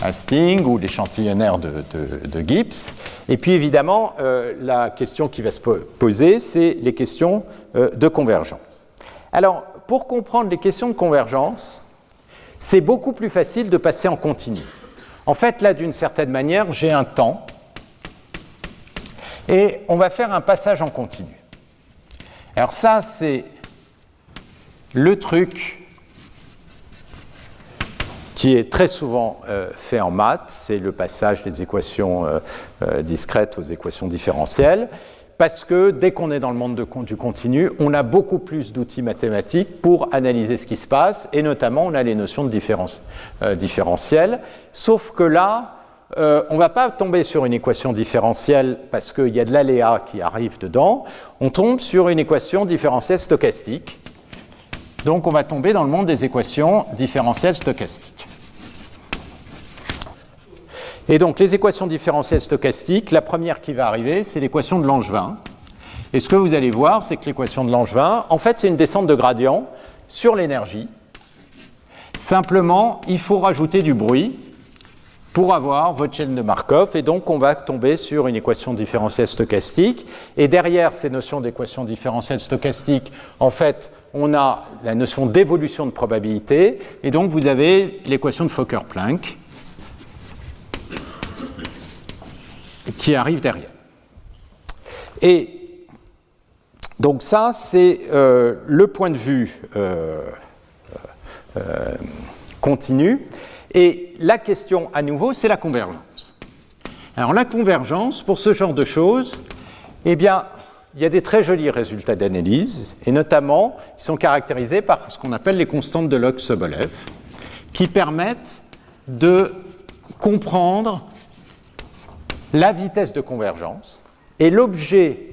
Hastings ou l'échantillonnaire de, Gibbs. Et puis évidemment, euh, la question qui va se poser, c'est les questions euh, de convergence. Alors, pour comprendre les questions de convergence, c'est beaucoup plus facile de passer en continu. En fait, là, d'une certaine manière, j'ai un temps et on va faire un passage en continu. Alors ça, c'est le truc qui est très souvent euh, fait en maths, c'est le passage des équations euh, euh, discrètes aux équations différentielles, parce que dès qu'on est dans le monde de, du continu, on a beaucoup plus d'outils mathématiques pour analyser ce qui se passe, et notamment on a les notions de différence, différentielles, sauf que là, on ne va pas tomber sur une équation différentielle parce qu'il y a de l'aléa qui arrive dedans, on tombe sur une équation différentielle stochastique, donc on va tomber dans le monde des équations différentielles stochastiques. Et donc les équations différentielles stochastiques, la première qui va arriver, c'est l'équation de Langevin. Et ce que vous allez voir, c'est que l'équation de Langevin, en fait, c'est une descente de gradient sur l'énergie. Simplement, il faut rajouter du bruit pour avoir votre chaîne de Markov, et donc on va tomber sur une équation différentielle stochastique. Et derrière ces notions d'équation différentielle stochastique, en fait, on a la notion d'évolution de probabilité, et donc vous avez l'équation de Fokker-Planck qui arrive derrière. Et donc ça, c'est euh, le point de vue euh, euh, continu. Et la question à nouveau, c'est la convergence. Alors la convergence, pour ce genre de choses, eh bien, il y a des très jolis résultats d'analyse, et notamment, ils sont caractérisés par ce qu'on appelle les constantes de log Sobolev, qui permettent de comprendre la vitesse de convergence, et l'objet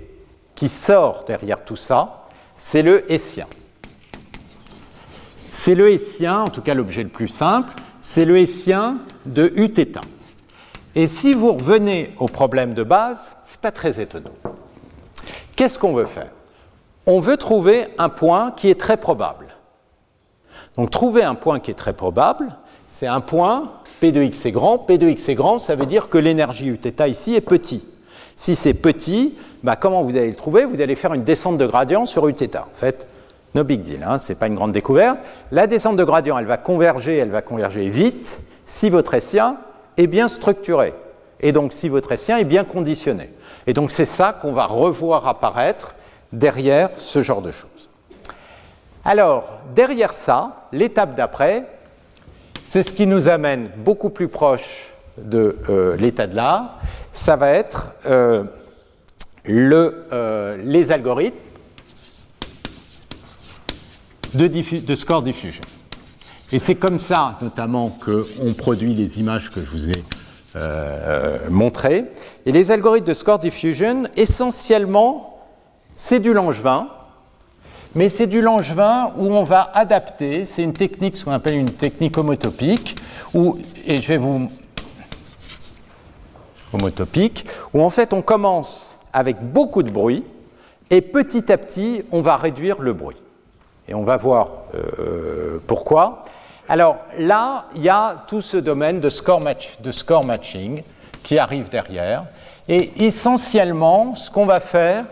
qui sort derrière tout ça, c'est le Hessien. C'est le Hessien, en tout cas l'objet le plus simple, c'est le Hessien de Uθ. Et si vous revenez au problème de base, ce n'est pas très étonnant. Qu'est-ce qu'on veut faire? On veut trouver un point qui est très probable. Donc trouver un point qui est très probable, c'est un point, P de x est grand, P de x est grand, ça veut dire que l'énergie Uθ ici est petit. Si c'est petit, bah comment vous allez le trouver? Vous allez faire une descente de gradient sur Uθ. En fait, no big deal, hein, ce n'est pas une grande découverte. La descente de gradient, elle va converger, elle va converger vite si votre Hessien est bien structuré. Et donc si votre Hessien est bien conditionné. Et donc c'est ça qu'on va revoir apparaître derrière ce genre de choses. Alors, derrière ça, l'étape d'après, c'est ce qui nous amène beaucoup plus proche de euh, l'état de l'art, ça va être euh, euh, les algorithmes de, de, score diffusion. Et c'est comme ça, notamment, qu'on produit les images que je vous ai montrées. Et les algorithmes de score diffusion, essentiellement, c'est du Langevin, mais c'est du Langevin où on va adapter, c'est une technique, ce qu'on appelle une technique homotopique, où, et je vais vous homotopique, où en fait on commence avec beaucoup de bruit et petit à petit on va réduire le bruit. Et on va voir euh, pourquoi. Alors là, il y a tout ce domaine de score, de score matching qui arrive derrière. Et essentiellement, ce qu'on va faire,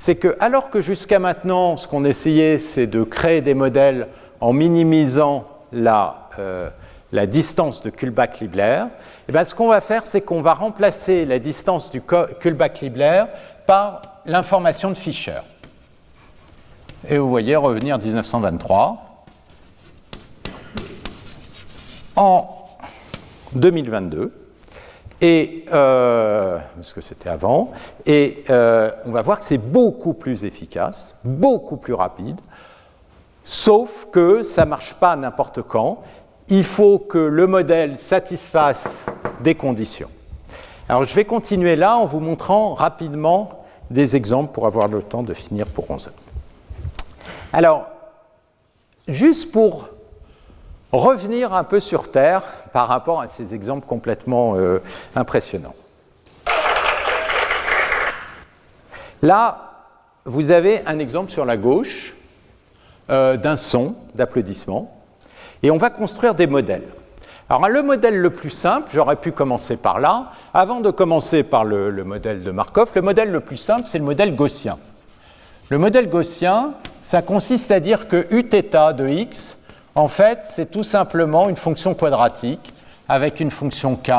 c'est que, alors que jusqu'à maintenant, ce qu'on essayait, c'est de créer des modèles en minimisant la, euh, distance de Kullback-Libler, eh bien, ce qu'on va faire, c'est qu'on va remplacer la distance du Kullback-Libler par l'information de Fischer. Et vous voyez revenir 1923. En 2022, et euh, parce que c'était avant, et euh, on va voir que c'est beaucoup plus efficace, beaucoup plus rapide, sauf que ça ne marche pas n'importe quand. Il faut que le modèle satisfasse des conditions. Alors je vais continuer là en vous montrant rapidement des exemples pour avoir le temps de finir pour 11 heures. Alors, juste pour revenir un peu sur Terre par rapport à ces exemples complètement euh, impressionnants. Là, vous avez un exemple sur la gauche euh, d'un son d'applaudissement, et on va construire des modèles. Alors le modèle le plus simple, j'aurais pu commencer par là, avant de commencer par le, le modèle de Markov, le modèle le plus simple, c'est le modèle gaussien. Le modèle gaussien, ça consiste à dire que Uθ de x, en fait, c'est tout simplement une fonction quadratique avec une fonction k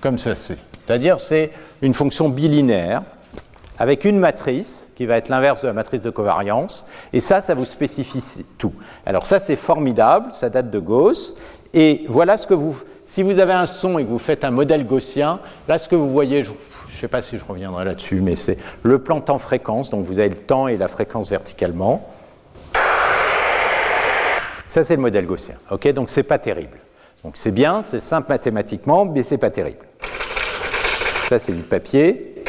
comme ceci. C'est-à-dire c'est une fonction bilinéaire avec une matrice qui va être l'inverse de la matrice de covariance, et ça, ça vous spécifie tout. Alors ça, c'est formidable, ça date de Gauss, et voilà ce que vous... Si vous avez un son et que vous faites un modèle gaussien, là, ce que vous voyez, je ne sais pas si je reviendrai là-dessus, mais c'est le plan temps-fréquence, donc vous avez le temps et la fréquence verticalement. Ça, c'est le modèle gaussien. Ok, donc c'est pas terrible. Donc c'est bien, c'est simple mathématiquement, mais c'est pas terrible. Ça, c'est du papier.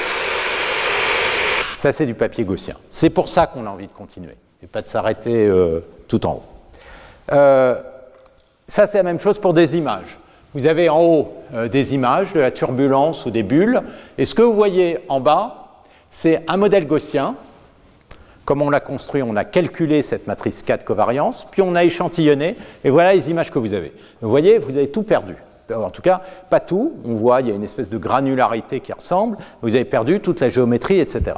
Ça, c'est du papier gaussien. C'est pour ça qu'on a envie de continuer, et pas de s'arrêter euh, tout en haut. Euh, ça, c'est la même chose pour des images. Vous avez en haut euh, des images de la turbulence ou des bulles, et ce que vous voyez en bas, c'est un modèle gaussien. Comme on l'a construit, on a calculé cette matrice 4 covariance, puis on a échantillonné, et voilà les images que vous avez. Vous voyez, vous avez tout perdu. En tout cas, pas tout. On voit, il y a une espèce de granularité qui ressemble. Vous avez perdu toute la géométrie, etc.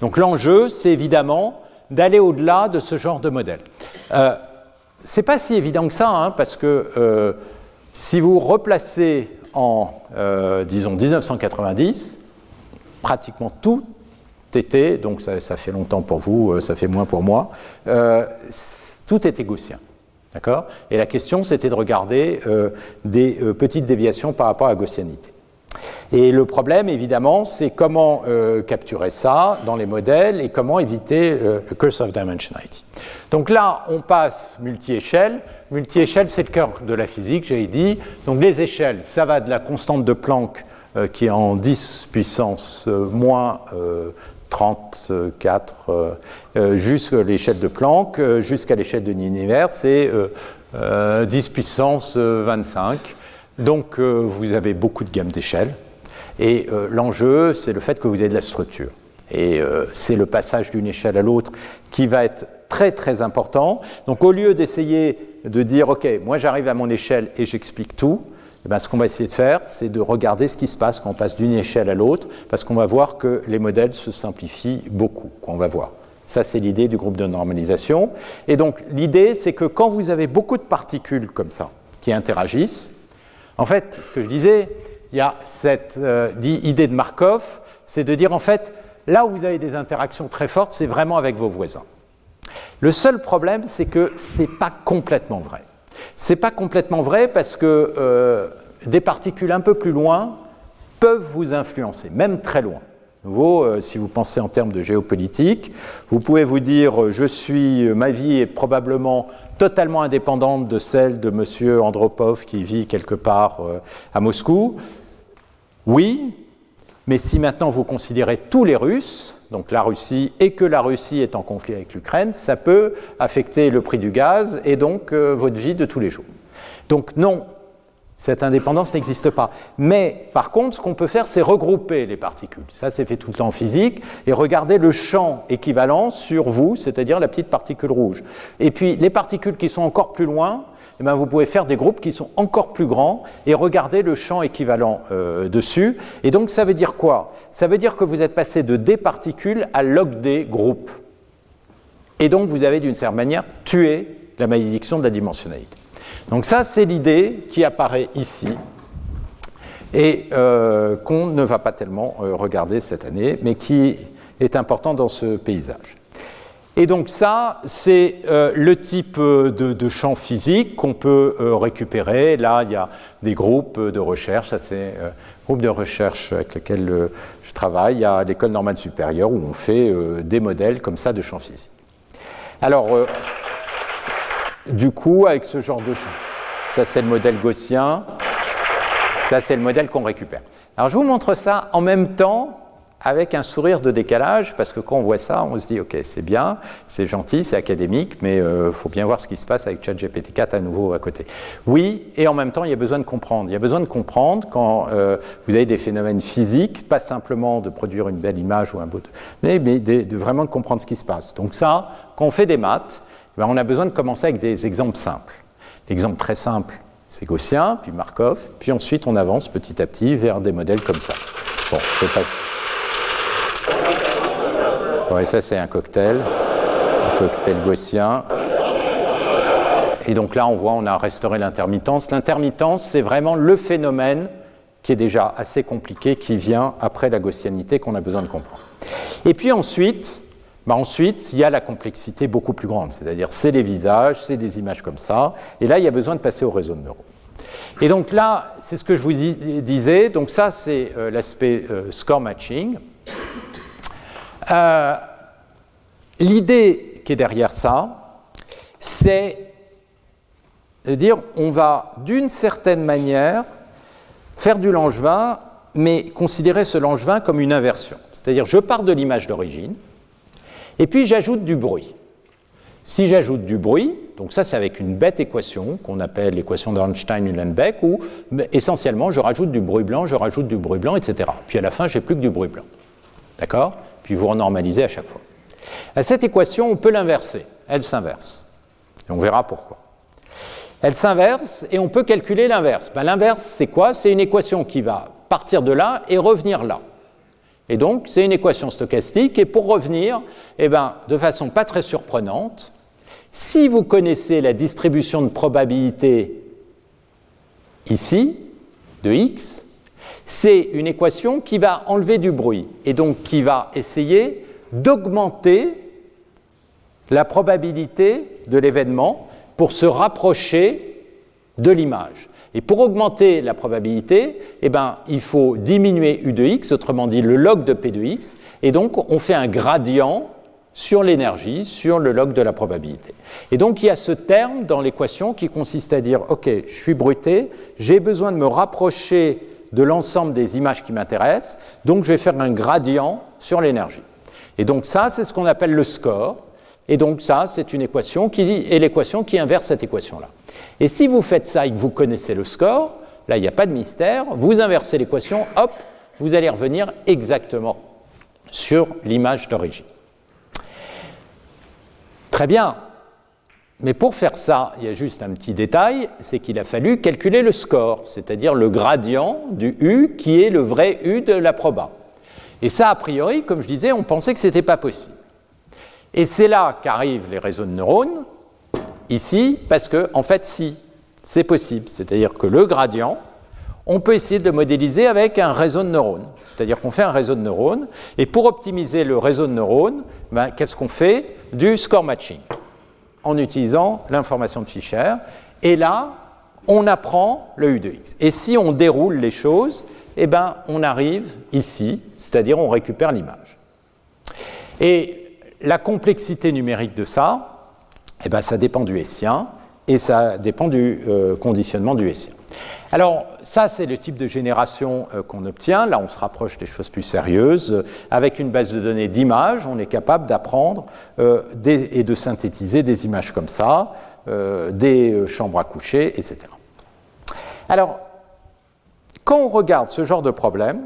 Donc l'enjeu, c'est évidemment d'aller au-delà de ce genre de modèle. Euh, c'est pas si évident que ça, hein, parce que euh, si vous replacez en, euh, disons, 1990, pratiquement tout était, donc ça, fait longtemps pour vous, euh, ça fait moins pour moi, euh, tout était gaussien. D'accord? Et la question, c'était de regarder euh, des petites déviations par rapport à la gaussianité. Et le problème, évidemment, c'est comment capturer ça dans les modèles et comment éviter le curse of dimensionality. Donc là, on passe multi-échelle. Multi-échelle, c'est le cœur de la physique, j'ai dit. Donc les échelles, ça va de la constante de Planck qui est en 10 puissance moins 34 euh, jusqu'à l'échelle de Planck, jusqu'à l'échelle de l'univers, c'est 10 puissance 25. Donc vous avez beaucoup de gammes d'échelles. Et euh, l'enjeu, c'est le fait que vous avez de la structure. Et euh, c'est le passage d'une échelle à l'autre qui va être très très important. Donc au lieu d'essayer de dire, OK, moi j'arrive à mon échelle et j'explique tout, eh bien, ce qu'on va essayer de faire, c'est de regarder ce qui se passe quand on passe d'une échelle à l'autre, parce qu'on va voir que les modèles se simplifient beaucoup, qu'on va voir. Ça, c'est l'idée du groupe de normalisation. Et donc, l'idée, c'est que quand vous avez beaucoup de particules comme ça, qui interagissent, en fait, ce que je disais, il y a cette euh, idée de Markov, c'est de dire en fait, là où vous avez des interactions très fortes, c'est vraiment avec vos voisins. Le seul problème, c'est que ce n'est pas complètement vrai. Ce n'est pas complètement vrai parce que euh, des particules un peu plus loin peuvent vous influencer, même très loin. Nouveau, euh, si vous pensez en termes de géopolitique, vous pouvez vous dire euh, je suis, ma vie est probablement totalement indépendante de celle de M. Andropov qui vit quelque part à Moscou. Oui, mais si maintenant vous considérez tous les Russes, donc la Russie, et que la Russie est en conflit avec l'Ukraine, ça peut affecter le prix du gaz et donc euh, votre vie de tous les jours. Donc non, cette indépendance n'existe pas. Mais par contre, ce qu'on peut faire, c'est regrouper les particules. Ça, c'est fait tout le temps en physique. Et regarder le champ équivalent sur vous, c'est-à-dire la petite particule rouge. Et puis, les particules qui sont encore plus loin, eh bien, vous pouvez faire des groupes qui sont encore plus grands et regarder le champ équivalent euh, dessus. Et donc, ça veut dire quoi? Ça veut dire que vous êtes passé de des particules à log des groupes. Et donc, vous avez d'une certaine manière tué la malédiction de la dimensionnalité. Donc ça, c'est l'idée qui apparaît ici et euh, qu'on ne va pas tellement euh, regarder cette année, mais qui est important dans ce paysage. Et donc ça, c'est euh, le type de, de champ physique qu'on peut euh, récupérer. Là, il y a des groupes de recherche, ça c'est euh, groupe de recherche avec lequel je travaille. A l'école normale supérieure où on fait des modèles comme ça de champs physiques. Alors, du coup, avec ce genre de champ. Ça, c'est le modèle gaussien. Ça, c'est le modèle qu'on récupère. Alors, je vous montre ça en même temps avec un sourire de décalage, parce que quand on voit ça, on se dit, OK, c'est bien, c'est gentil, c'est académique, mais il euh, faut bien voir ce qui se passe avec ChatGPT 4 à nouveau à côté. Oui, et en même temps, il y a besoin de comprendre. Il y a besoin de comprendre quand euh, vous avez des phénomènes physiques, pas simplement de produire une belle image ou un beau... mais, de, vraiment de comprendre ce qui se passe. Donc ça, quand on fait des maths, ben, on a besoin de commencer avec des exemples simples. L'exemple très simple, c'est Gaussien, puis Markov, puis ensuite on avance petit à petit vers des modèles comme ça. Bon, je vais pas... Ouais, ça c'est un cocktail, un cocktail gaussien. Et donc là, on voit, on a restauré l'intermittence. L'intermittence, c'est vraiment le phénomène qui est déjà assez compliqué, qui vient après la gaussianité qu'on a besoin de comprendre. Et puis ensuite, bah ensuite, il y a la complexité beaucoup plus grande, c'est-à-dire c'est les visages, c'est des images comme ça, et là, il y a besoin de passer au réseau de neurones. Et donc là, c'est ce que je vous disais, donc ça, c'est euh, l'aspect euh, score matching. Euh, l'idée qui est derrière ça, c'est de dire on va d'une certaine manière faire du langevin, mais considérer ce langevin comme une inversion. C'est-à-dire je pars de l'image d'origine, et puis j'ajoute du bruit. Si j'ajoute du bruit, donc ça c'est avec une bête équation qu'on appelle l'équation d'Einstein-Uhlenbeck, où essentiellement je rajoute du bruit blanc, je rajoute du bruit blanc, etc. Puis à la fin, j'ai plus que du bruit blanc. D'accord? Puis vous renormalisez à chaque fois. À cette équation, on peut l'inverser. Elle s'inverse. Et on verra pourquoi. Elle s'inverse et on peut calculer l'inverse. Ben, l'inverse, c'est quoi? C'est une équation qui va partir de là et revenir là. Et donc, c'est une équation stochastique. Et pour revenir, eh ben, de façon pas très surprenante, si vous connaissez la distribution de probabilité ici, de x, c'est une équation qui va enlever du bruit et donc qui va essayer d'augmenter la probabilité de l'événement pour se rapprocher de l'image. Et pour augmenter la probabilité, eh ben, il faut diminuer U de x, autrement dit le log de P de x, et donc on fait un gradient sur l'énergie, sur le log de la probabilité. Et donc il y a ce terme dans l'équation qui consiste à dire, OK, je suis bruté, j'ai besoin de me rapprocher de l'ensemble des images qui m'intéressent, donc je vais faire un gradient sur l'énergie. Et donc ça, c'est ce qu'on appelle le score. Et donc ça, c'est une équation qui est l'équation qui inverse cette équation-là. Et si vous faites ça et que vous connaissez le score, là, il n'y a pas de mystère, vous inversez l'équation, hop, vous allez revenir exactement sur l'image d'origine. Très bien. Mais pour faire ça, il y a juste un petit détail, c'est qu'il a fallu calculer le score, c'est-à-dire le gradient du U qui est le vrai U de la proba. Et ça, a priori, comme je disais, on pensait que ce n'était pas possible. Et c'est là qu'arrivent les réseaux de neurones, ici, parce que, en fait, si, c'est possible. C'est-à-dire que le gradient, on peut essayer de le modéliser avec un réseau de neurones. C'est-à-dire qu'on fait un réseau de neurones, et pour optimiser le réseau de neurones, ben, qu'est-ce qu'on fait? Du score matching, en utilisant l'information de Fischer. Et là, on apprend le U de X. Et si on déroule les choses, eh ben, on arrive ici, c'est-à-dire on récupère l'image. Et la complexité numérique de ça, eh ben, ça dépend du Hessien et ça dépend du euh, conditionnement du Hessien. Alors, ça, c'est le type de génération euh, qu'on obtient. Là, on se rapproche des choses plus sérieuses. Avec une base de données d'images, on est capable d'apprendre euh, et de synthétiser des images comme ça, des chambres à coucher, etc. Alors, quand on regarde ce genre de problème,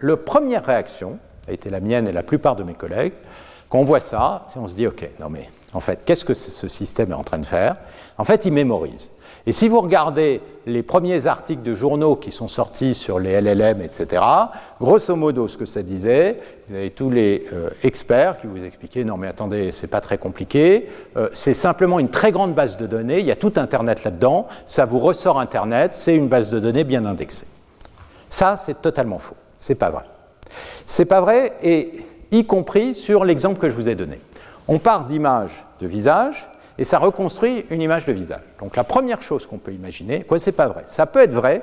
la première réaction, a été la mienne et la plupart de mes collègues, quand on voit ça, on se dit, OK, non mais en fait, qu'est-ce que ce système est en train de faire? En fait, il mémorise. Et si vous regardez les premiers articles de journaux qui sont sortis sur les LLM, etc., grosso modo, ce que ça disait, vous avez tous les euh, experts qui vous expliquaient non mais attendez, c'est pas très compliqué, euh, c'est simplement une très grande base de données, il y a tout Internet là-dedans, ça vous ressort Internet, c'est une base de données bien indexée. Ça, c'est totalement faux. C'est pas vrai. C'est pas vrai, et y compris sur l'exemple que je vous ai donné. On part d'images de visage et ça reconstruit une image de visage. Donc la première chose qu'on peut imaginer, quoi, c'est pas vrai. Ça peut être vrai,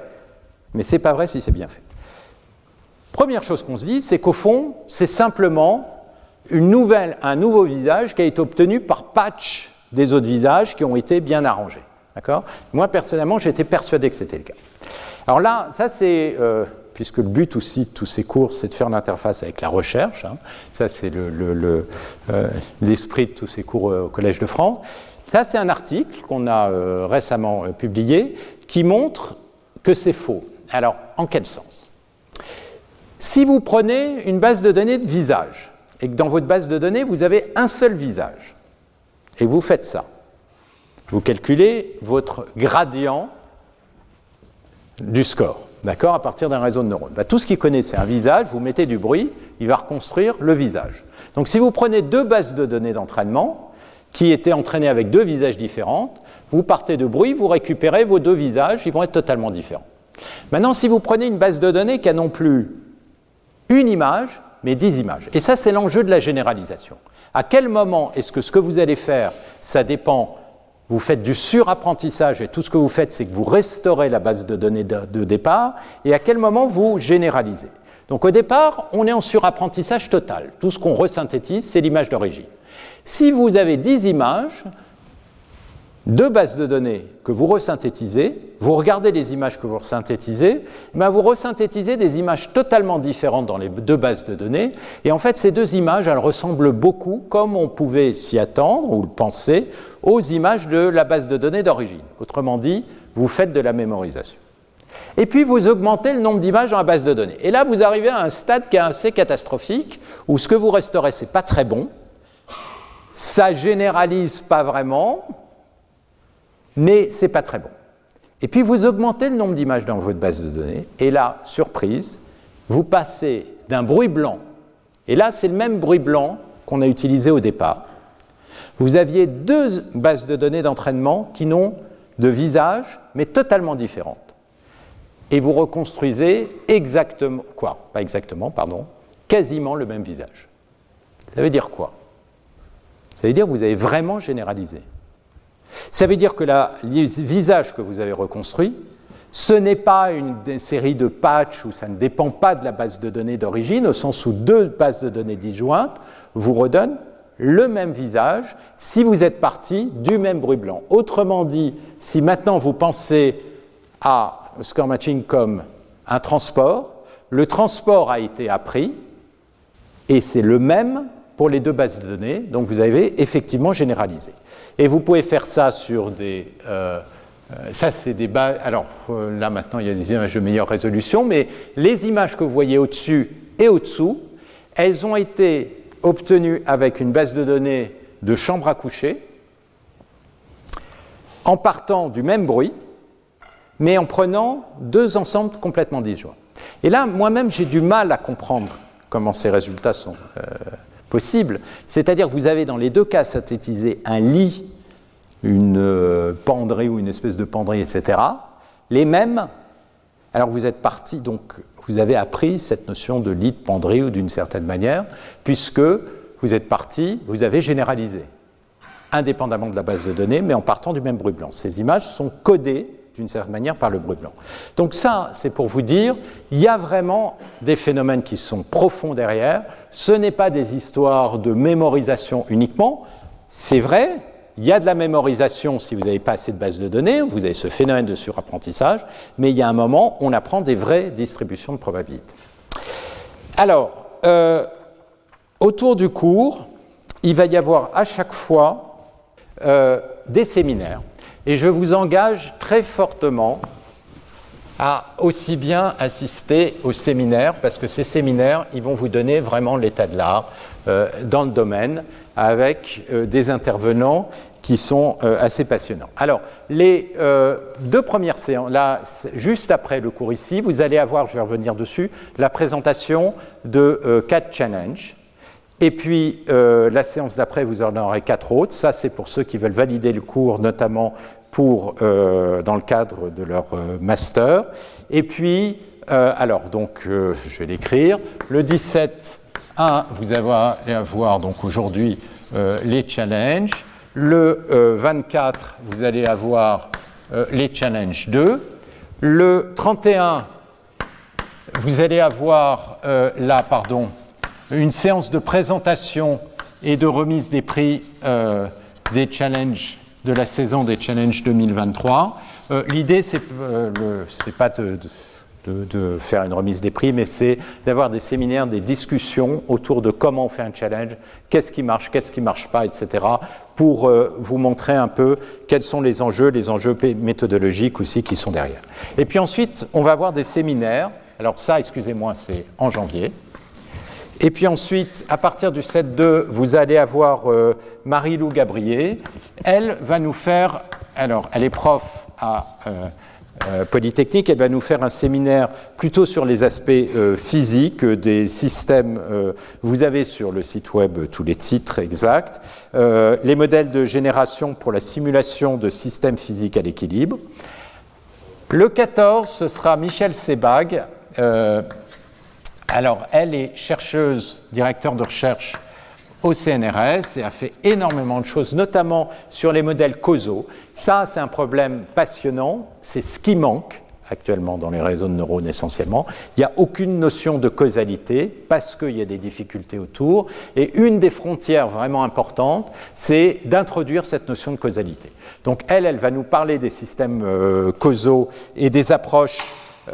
mais c'est pas vrai si c'est bien fait. Première chose qu'on se dit, c'est qu'au fond, c'est simplement une nouvelle, un nouveau visage qui a été obtenu par patch des autres visages qui ont été bien arrangés. D'accord? Moi, personnellement, j'étais persuadé que c'était le cas. Alors là, ça c'est, euh, puisque le but aussi de tous ces cours, c'est de faire l'interface avec la recherche, hein. ça c'est euh, l'esprit le, de tous ces cours euh, au Collège de France. Ça c'est un article qu'on a récemment publié qui montre que c'est faux. Alors, en quel sens? Si vous prenez une base de données de visage, et que dans votre base de données, vous avez un seul visage, et vous faites ça, vous calculez votre gradient du score, d'accord, à partir d'un réseau de neurones. Bah, tout ce qu'il connaît, c'est un visage, vous mettez du bruit, il va reconstruire le visage. Donc si vous prenez deux bases de données d'entraînement, qui étaient entraînées avec deux visages différents, vous partez de bruit, vous récupérez vos deux visages, ils vont être totalement différents. Maintenant, si vous prenez une base de données qui a non plus une image, mais 10 images. Et ça, c'est l'enjeu de la généralisation. À quel moment est-ce que ce que vous allez faire, ça dépend, vous faites du surapprentissage et tout ce que vous faites, c'est que vous restaurez la base de données de, départ, et à quel moment vous généralisez? Donc au départ, on est en surapprentissage total. Tout ce qu'on resynthétise, c'est l'image d'origine. Si vous avez 10 images, deux bases de données que vous resynthétisez, vous regardez les images que vous resynthétisez, ben vous resynthétisez des images totalement différentes dans les deux bases de données, et en fait ces deux images, elles ressemblent beaucoup, comme on pouvait s'y attendre ou le penser, aux images de la base de données d'origine. Autrement dit, vous faites de la mémorisation. Et puis vous augmentez le nombre d'images dans la base de données. Et là, vous arrivez à un stade qui est assez catastrophique, où ce que vous restaurez, c'est pas très bon, ça généralise pas vraiment, mais c'est pas très bon. Et puis vous augmentez le nombre d'images dans votre base de données, et là, surprise, vous passez d'un bruit blanc, et là c'est le même bruit blanc qu'on a utilisé au départ. Vous aviez deux bases de données d'entraînement qui n'ont de visage, mais totalement différentes. Et vous reconstruisez exactement, quoi Pas exactement, pardon, quasiment le même visage. Ça veut dire quoi? Ça veut dire que vous avez vraiment généralisé. Ça veut dire que le visage que vous avez reconstruit, ce n'est pas une série de patchs où ça ne dépend pas de la base de données d'origine, au sens où deux bases de données disjointes vous redonnent le même visage si vous êtes parti du même bruit blanc. Autrement dit, si maintenant vous pensez à score matching comme un transport, le transport a été appris et c'est le même pour les deux bases de données, donc vous avez effectivement généralisé. Et vous pouvez faire ça sur des... Euh, ça, c'est des bases... Alors euh, là, maintenant, il y a des images de meilleure résolution, mais les images que vous voyez au-dessus et au-dessous, elles ont été obtenues avec une base de données de chambre à coucher, en partant du même bruit, mais en prenant deux ensembles complètement disjoints. Et là, moi-même, j'ai du mal à comprendre comment ces résultats sont possible. C'est-à-dire que vous avez dans les deux cas synthétisé un lit, une euh, penderie ou une espèce de penderie, etc. Les mêmes. Alors vous êtes parti, donc vous avez appris cette notion de lit, de penderie ou d'une certaine manière, puisque vous êtes parti, vous avez généralisé, indépendamment de la base de données, mais en partant du même bruit blanc. Ces images sont codées d'une certaine manière par le bruit blanc. Donc ça, c'est pour vous dire, il y a vraiment des phénomènes qui sont profonds derrière. Ce n'est pas des histoires de mémorisation uniquement. C'est vrai, il y a de la mémorisation si vous n'avez pas assez de bases de données, vous avez ce phénomène de surapprentissage, mais il y a un moment, on apprend des vraies distributions de probabilité. Alors, euh, autour du cours, il va y avoir à chaque fois euh, des séminaires et je vous engage très fortement à aussi bien assister aux séminaires, parce que ces séminaires, ils vont vous donner vraiment l'état de l'art euh, dans le domaine, avec euh, des intervenants qui sont euh, assez passionnants. Alors, les deux premières séances, là, juste après le cours ici, vous allez avoir, je vais revenir dessus, la présentation de quatre challenges. Et puis, euh, la séance d'après, vous en aurez quatre autres. Ça, c'est pour ceux qui veulent valider le cours, notamment pour, euh, dans le cadre de leur euh, master. Et puis, alors, donc, je vais l'écrire. Le 17, 1, vous allez avoir donc aujourd'hui les challenges. Le 24, vous allez avoir les challenges 2. Le 31, vous allez avoir là, pardon, une séance de présentation et de remise des prix euh, des challenges de la saison des challenges 2023. Euh, l'idée, c'est euh, pas de, faire une remise des prix, mais c'est d'avoir des séminaires, des discussions autour de comment on fait un challenge, qu'est-ce qui marche, qu'est-ce qui ne marche pas, etc., pour vous montrer un peu quels sont les enjeux, les enjeux méthodologiques aussi qui sont derrière. Et puis ensuite, on va avoir des séminaires. Alors ça, excusez-moi, c'est en janvier. Et puis ensuite, à partir du 7-2, vous allez avoir euh, Marie-Lou Gabriel. Elle va nous faire, alors elle est prof à euh, euh, Polytechnique, elle va nous faire un séminaire plutôt sur les aspects physiques des systèmes. vous avez sur le site web tous les titres exacts. les modèles de génération pour la simulation de systèmes physiques à l'équilibre. Le 14, ce sera Michel Sebag Alors, elle est chercheuse, directeur de recherche au CNRS et a fait énormément de choses, notamment sur les modèles causaux. Ça, c'est un problème passionnant, c'est ce qui manque actuellement dans les réseaux de neurones essentiellement. Il n'y a aucune notion de causalité parce qu'il y a des difficultés autour. Et une des frontières vraiment importantes, c'est d'introduire cette notion de causalité. Donc elle, elle va nous parler des systèmes euh, causaux et des approches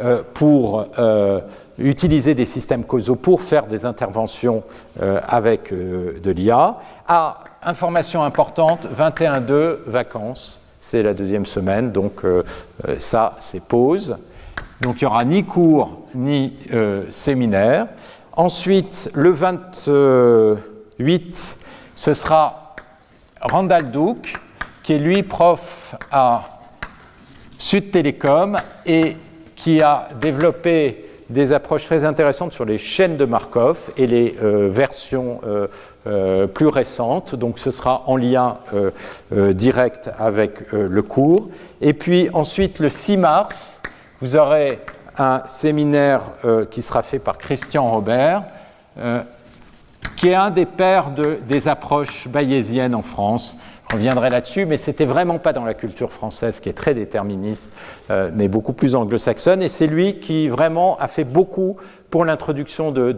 euh, pour euh, utiliser des systèmes causaux pour faire des interventions avec de l'IA. Ah, information importante, 21.2, vacances c'est la deuxième semaine, donc euh, euh, ça, c'est pause. Donc il n'y aura ni cours ni euh, séminaire. Ensuite, le 28, ce sera Randall Duke, qui est lui prof à Sud Télécom et qui a développé des approches très intéressantes sur les chaînes de Markov et les versions euh, plus récente, donc ce sera en lien euh, euh, direct avec le cours. Et puis ensuite, le 6 mars, vous aurez un séminaire qui sera fait par Christian Robert, qui est un des pères de, des approches bayésiennes en France. On reviendrait là-dessus, mais c'était vraiment pas dans la culture française, qui est très déterministe, mais beaucoup plus anglo-saxonne. Et c'est lui qui vraiment a fait beaucoup pour l'introduction de,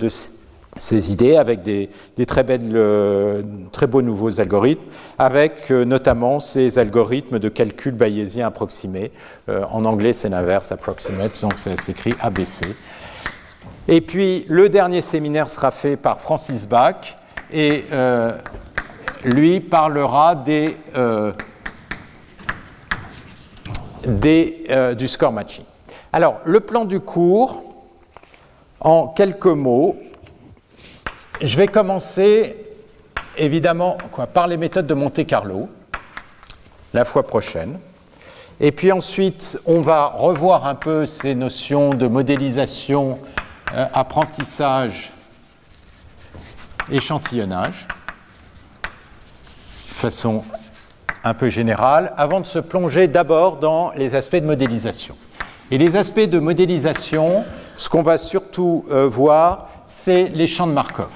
ces idées avec des, euh, très beaux nouveaux algorithmes, avec euh, notamment ces algorithmes de calcul bayésien approximé. Euh, en anglais, c'est l'inverse, approximate, donc ça s'écrit ABC. Et puis, le dernier séminaire sera fait par Francis Bach, et lui parlera des, des du score matching. Alors, le plan du cours, en quelques mots, je vais commencer évidemment par les méthodes de Monte Carlo la fois prochaine. Et puis ensuite, on va revoir un peu ces notions de modélisation, euh, apprentissage, échantillonnage, façon un peu générale, avant de se plonger d'abord dans les aspects de modélisation. Et les aspects de modélisation, ce qu'on va surtout euh, voir, c'est les champs de Markov.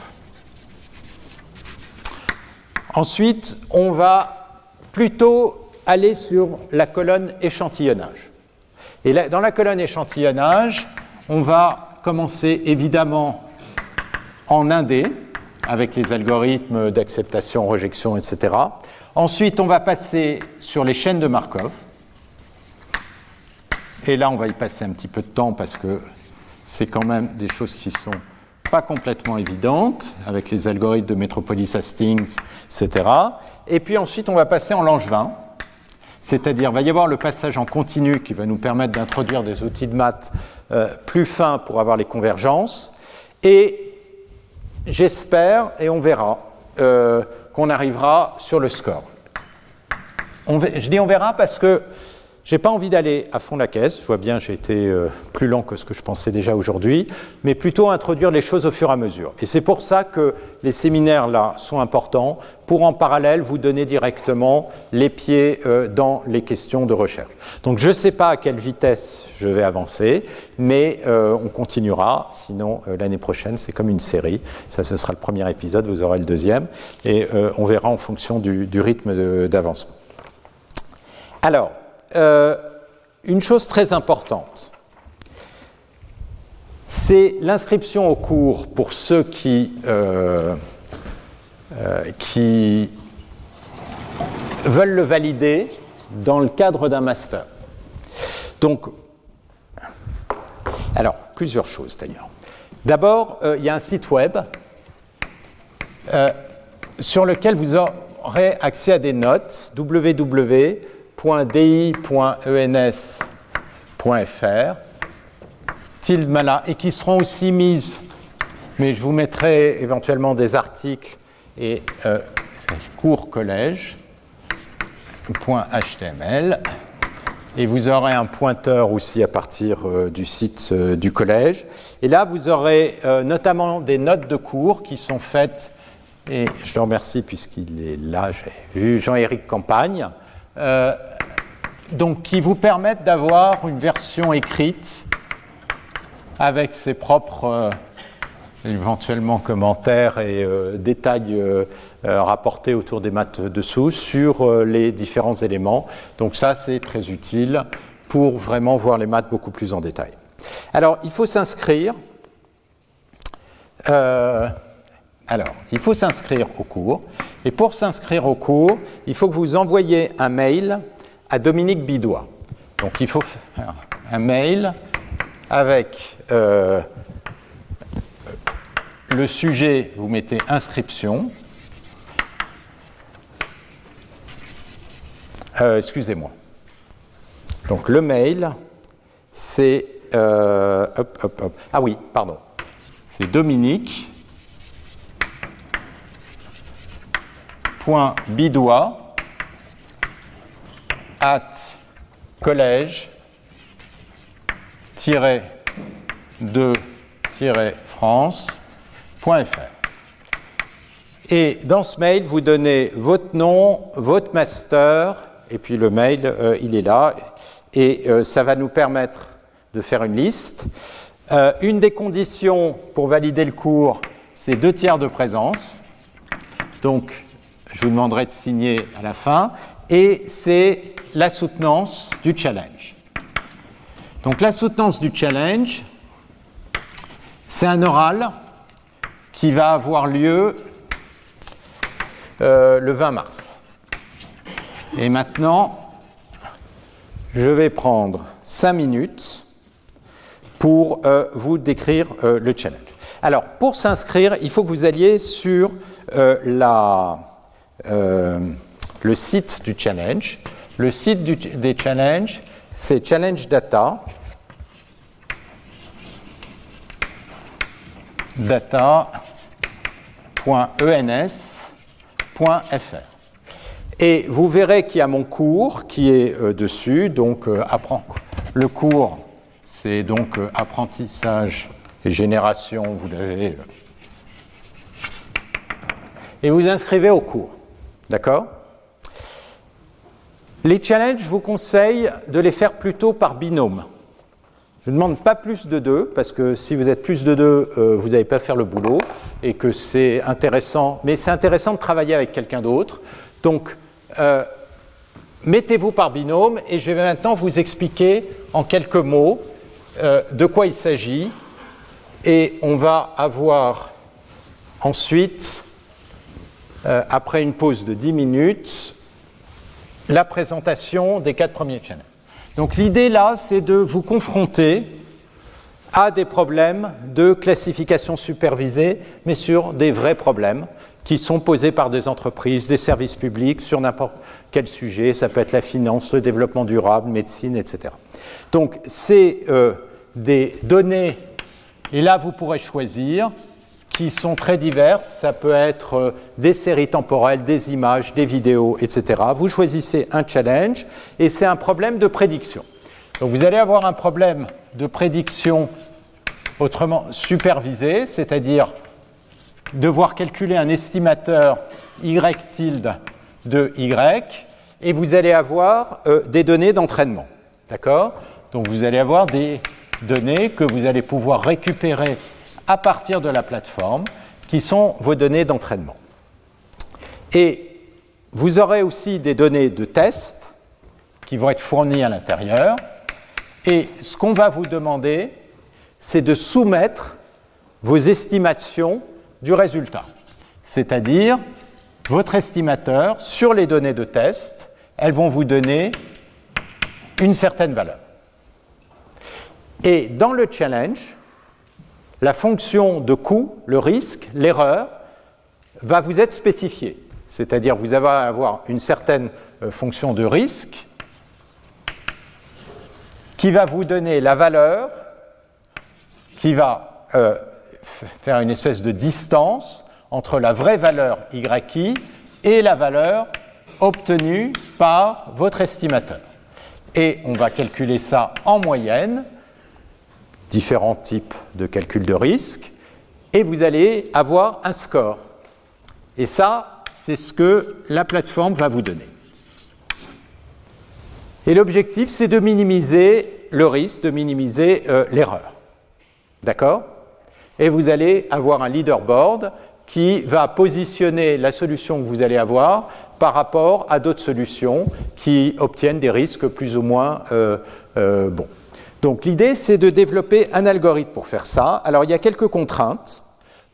Ensuite, on va plutôt aller sur la colonne échantillonnage. Et dans la colonne échantillonnage, on va commencer évidemment en indé, avec les algorithmes d'acceptation, rejection, etc. Ensuite, on va passer sur les chaînes de Markov. Et là, on va y passer un petit peu de temps parce que c'est quand même des choses qui sont pas complètement évidente, avec les algorithmes de Metropolis Hastings, etc. Et puis ensuite, on va passer en Langevin, c'est-à-dire, va y avoir le passage en continu qui va nous permettre d'introduire des outils de maths euh, plus fins pour avoir les convergences. Et j'espère, et on verra, euh, qu'on arrivera sur le score. je dis on verra parce que j'ai pas envie d'aller à fond la caisse, je vois bien j'ai été euh, plus lent que ce que je pensais déjà aujourd'hui, mais plutôt introduire les choses au fur et à mesure. Et c'est pour ça que les séminaires là sont importants, pour en parallèle vous donner directement les pieds euh, dans les questions de recherche. Donc je ne sais pas à quelle vitesse je vais avancer, mais euh, on continuera, sinon l'année prochaine c'est comme une série, ça ce sera le premier épisode, vous aurez le deuxième, et on verra en fonction du, du rythme d'avancement. Alors, euh, une chose très importante. C'est l'inscription au cours pour ceux qui, euh, euh, qui veulent le valider dans le cadre d'un master. Donc, alors, plusieurs choses d'ailleurs. D'abord, il y a un site web sur lequel vous aurez accès à des notes www .di.ens.fr tilde mala et qui seront aussi mises, mais je vous mettrai éventuellement des articles et euh, cours collège .html et vous aurez un pointeur aussi à partir euh, du site euh, du collège. Et là, vous aurez notamment des notes de cours qui sont faites, et je le remercie puisqu'il est là, j'ai vu Jean-Éric Campagne, euh, donc qui vous permettent d'avoir une version écrite avec ses propres euh, éventuellement commentaires et détails rapportés autour des maths dessous sur les différents éléments. Donc ça, c'est très utile pour vraiment voir les maths beaucoup plus en détail. Alors, il faut s'inscrire. alors, il faut s'inscrire au cours. Et pour s'inscrire au cours, il faut que vous envoyiez un mail à Dominique Bidois. Donc, il faut faire un mail avec euh, le sujet, vous mettez inscription. Euh, excusez-moi. Donc le mail, c'est... Euh, ah oui, pardon. C'est Dominique. Bidois at collège de francefr Et dans ce mail, vous donnez votre nom, votre master, et puis le mail, euh, il est là, et euh, ça va nous permettre de faire une liste. Euh, une des conditions pour valider le cours, c'est deux tiers de présence. Donc, je vous demanderai de signer à la fin. Et c'est la soutenance du challenge. Donc la soutenance du challenge, c'est un oral qui va avoir lieu euh, le 20 mars. Et maintenant, je vais prendre 5 minutes pour euh, vous décrire euh, le challenge. Alors, pour s'inscrire, il faut que vous alliez sur le site du challenge. Le site des challenges, c'est Challenge Data. data.ens.fr. Et vous verrez qu'il y a mon cours qui est euh, dessus, donc euh. Le cours, c'est donc euh, apprentissage et génération, vous l'avez. Et vous inscrivez au cours. D'accord? Les challenges, je vous conseille de les faire plutôt par binôme. Je ne demande pas plus de deux, parce que si vous êtes plus de deux, euh, vous n'allez pas faire le boulot, et que c'est intéressant, mais c'est intéressant de travailler avec quelqu'un d'autre. Donc, euh, mettez-vous par binôme, et je vais maintenant vous expliquer en quelques mots euh, de quoi il s'agit, et on va avoir ensuite, après une pause de 10 minutes, la présentation des quatre premiers channels. Donc l'idée là, c'est de vous confronter à des problèmes de classification supervisée, mais sur des vrais problèmes qui sont posés par des entreprises, des services publics, sur n'importe quel sujet. Ça peut être la finance, le développement durable, médecine, etc. Donc c'est euh, des données, et là vous pourrez choisir qui sont très diverses. Ça peut être euh, des séries temporelles, des images, des vidéos, etc. Vous choisissez un challenge et c'est un problème de prédiction. Donc vous allez avoir un problème de prédiction autrement supervisé, c'est-à-dire devoir calculer un estimateur y tilde de y, et vous allez avoir euh, des données d'entraînement. D'accord? Donc vous allez avoir des données que vous allez pouvoir récupérer à partir de la plateforme, qui sont vos données d'entraînement. Et vous aurez aussi des données de test qui vont être fournies à l'intérieur. Et ce qu'on va vous demander, c'est de soumettre vos estimations du résultat. C'est-à-dire, votre estimateur, sur les données de test, elles vont vous donner une certaine valeur. Et dans le challenge, la fonction de coût, le risque, l'erreur, va vous être spécifiée. C'est-à-dire vous allez avoir une certaine euh, fonction de risque qui va vous donner la valeur, qui va euh, faire une espèce de distance entre la vraie valeur YI et la valeur obtenue par votre estimateur. Et on va calculer ça en moyenne différents types de calculs de risque, et vous allez avoir un score. Et ça, c'est ce que la plateforme va vous donner. Et l'objectif, c'est de minimiser le risque, de minimiser euh, l'erreur. D'accord? Et vous allez avoir un leaderboard qui va positionner la solution que vous allez avoir par rapport à d'autres solutions qui obtiennent des risques plus ou moins euh, euh, bons. Donc l'idée, c'est de développer un algorithme pour faire ça. Alors il y a quelques contraintes.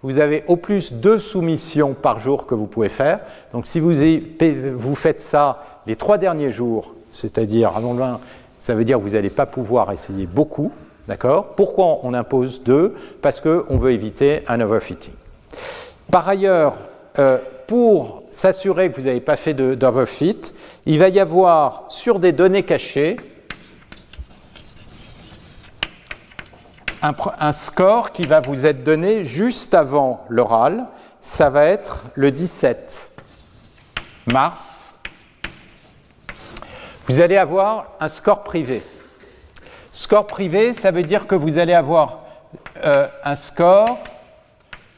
Vous avez au plus deux soumissions par jour que vous pouvez faire. Donc si vous, faites ça les trois derniers jours, c'est-à-dire avant le 20, ça veut dire que vous n'allez pas pouvoir essayer beaucoup. D'accord? Pourquoi on impose deux? Parce qu'on veut éviter un overfitting. Par ailleurs, euh, pour s'assurer que vous n'avez pas fait d'overfit, il va y avoir sur des données cachées un, score qui va vous être donné juste avant l'oral. Ça va être le 17 mars. Vous allez avoir un score privé. Score privé, ça veut dire que vous allez avoir euh, un score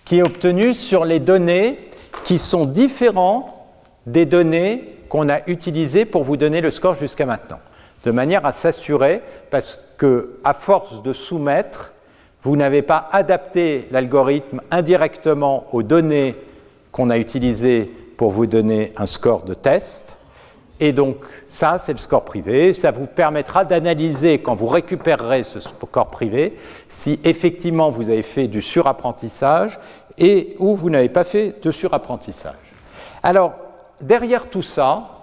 qui est obtenu sur les données qui sont différents des données qu'on a utilisées pour vous donner le score jusqu'à maintenant, de manière à s'assurer, parce que à force de soumettre, vous n'avez pas adapté l'algorithme indirectement aux données qu'on a utilisées pour vous donner un score de test. Et donc ça, c'est le score privé. Ça vous permettra d'analyser, quand vous récupérerez ce score privé, si effectivement vous avez fait du surapprentissage et où vous n'avez pas fait de surapprentissage. Alors, derrière tout ça,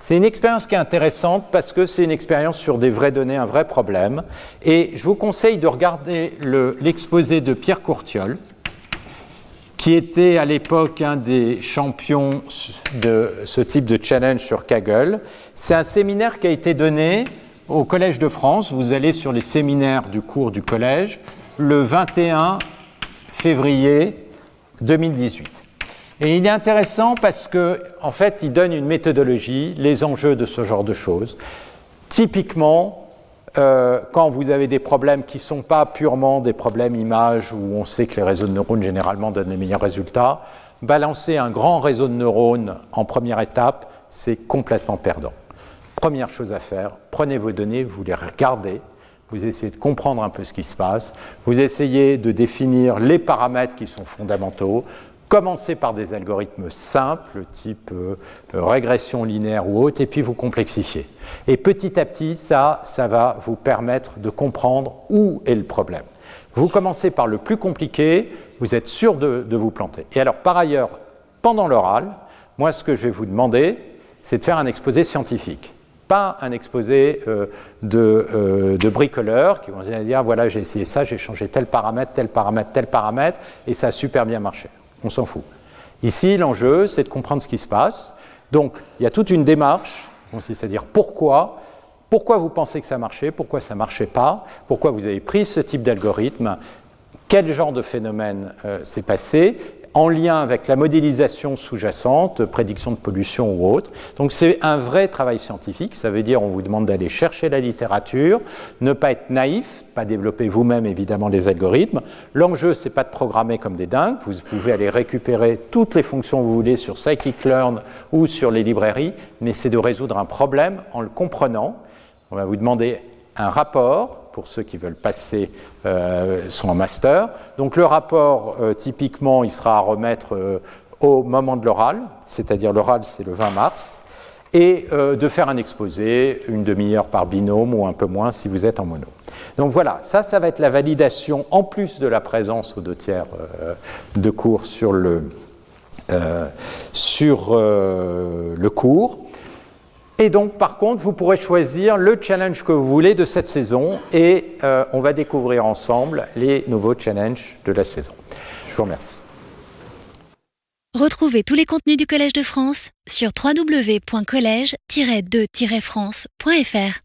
c'est une expérience qui est intéressante parce que c'est une expérience sur des vraies données, un vrai problème. Et je vous conseille de regarder l'exposé de Pierre Courtiol, qui était à l'époque un des champions de ce type de challenge sur Kaggle. C'est un séminaire qui a été donné au Collège de France. Vous allez sur les séminaires du cours du collège le 21 février 2018. Et il est intéressant parce que, en fait, il donne une méthodologie, les enjeux de ce genre de choses. Typiquement, euh, quand vous avez des problèmes qui ne sont pas purement des problèmes images où on sait que les réseaux de neurones généralement donnent les meilleurs résultats, balancer un grand réseau de neurones en première étape, c'est complètement perdant. Première chose à faire, prenez vos données, vous les regardez, vous essayez de comprendre un peu ce qui se passe, vous essayez de définir les paramètres qui sont fondamentaux, Commencez par des algorithmes simples, type euh, régression linéaire ou autre, et puis vous complexifiez. Et petit à petit, ça, ça va vous permettre de comprendre où est le problème. Vous commencez par le plus compliqué, vous êtes sûr de, vous planter. Et alors, par ailleurs, pendant l'oral, moi, ce que je vais vous demander, c'est de faire un exposé scientifique pas un exposé euh, de, euh, de, bricoleurs qui vont dire voilà j'ai essayé ça, j'ai changé tel paramètre, tel paramètre, tel paramètre et ça a super bien marché on s'en fout. Ici, l'enjeu, c'est de comprendre ce qui se passe. Donc, il y a toute une démarche, c'est-à-dire pourquoi, pourquoi vous pensez que ça marchait, pourquoi ça ne marchait pas, pourquoi vous avez pris ce type d'algorithme, quel genre de phénomène euh, s'est passé, en lien avec la modélisation sous-jacente, prédiction de pollution ou autre. Donc c'est un vrai travail scientifique, ça veut dire on vous demande d'aller chercher la littérature, ne pas être naïf, pas développer vous-même évidemment les algorithmes. L'enjeu c'est pas de programmer comme des dingues, vous pouvez aller récupérer toutes les fonctions que vous voulez sur scikit-learn ou sur les librairies, mais c'est de résoudre un problème en le comprenant. On va vous demander un rapport pour ceux qui veulent passer euh, son master. Donc le rapport, euh, typiquement, il sera à remettre euh, au moment de l'oral, c'est-à-dire l'oral c'est le 20 mars, et de faire un exposé, une demi-heure par binôme ou un peu moins si vous êtes en mono. Donc voilà, ça, ça va être la validation en plus de la présence aux deux tiers de cours sur le, sur, le cours. Et donc, par contre, vous pourrez choisir le challenge que vous voulez de cette saison et euh, on va découvrir ensemble les nouveaux challenges de la saison. Je vous remercie. Retrouvez tous les contenus du Collège de France sur www.colège-2-france.fr.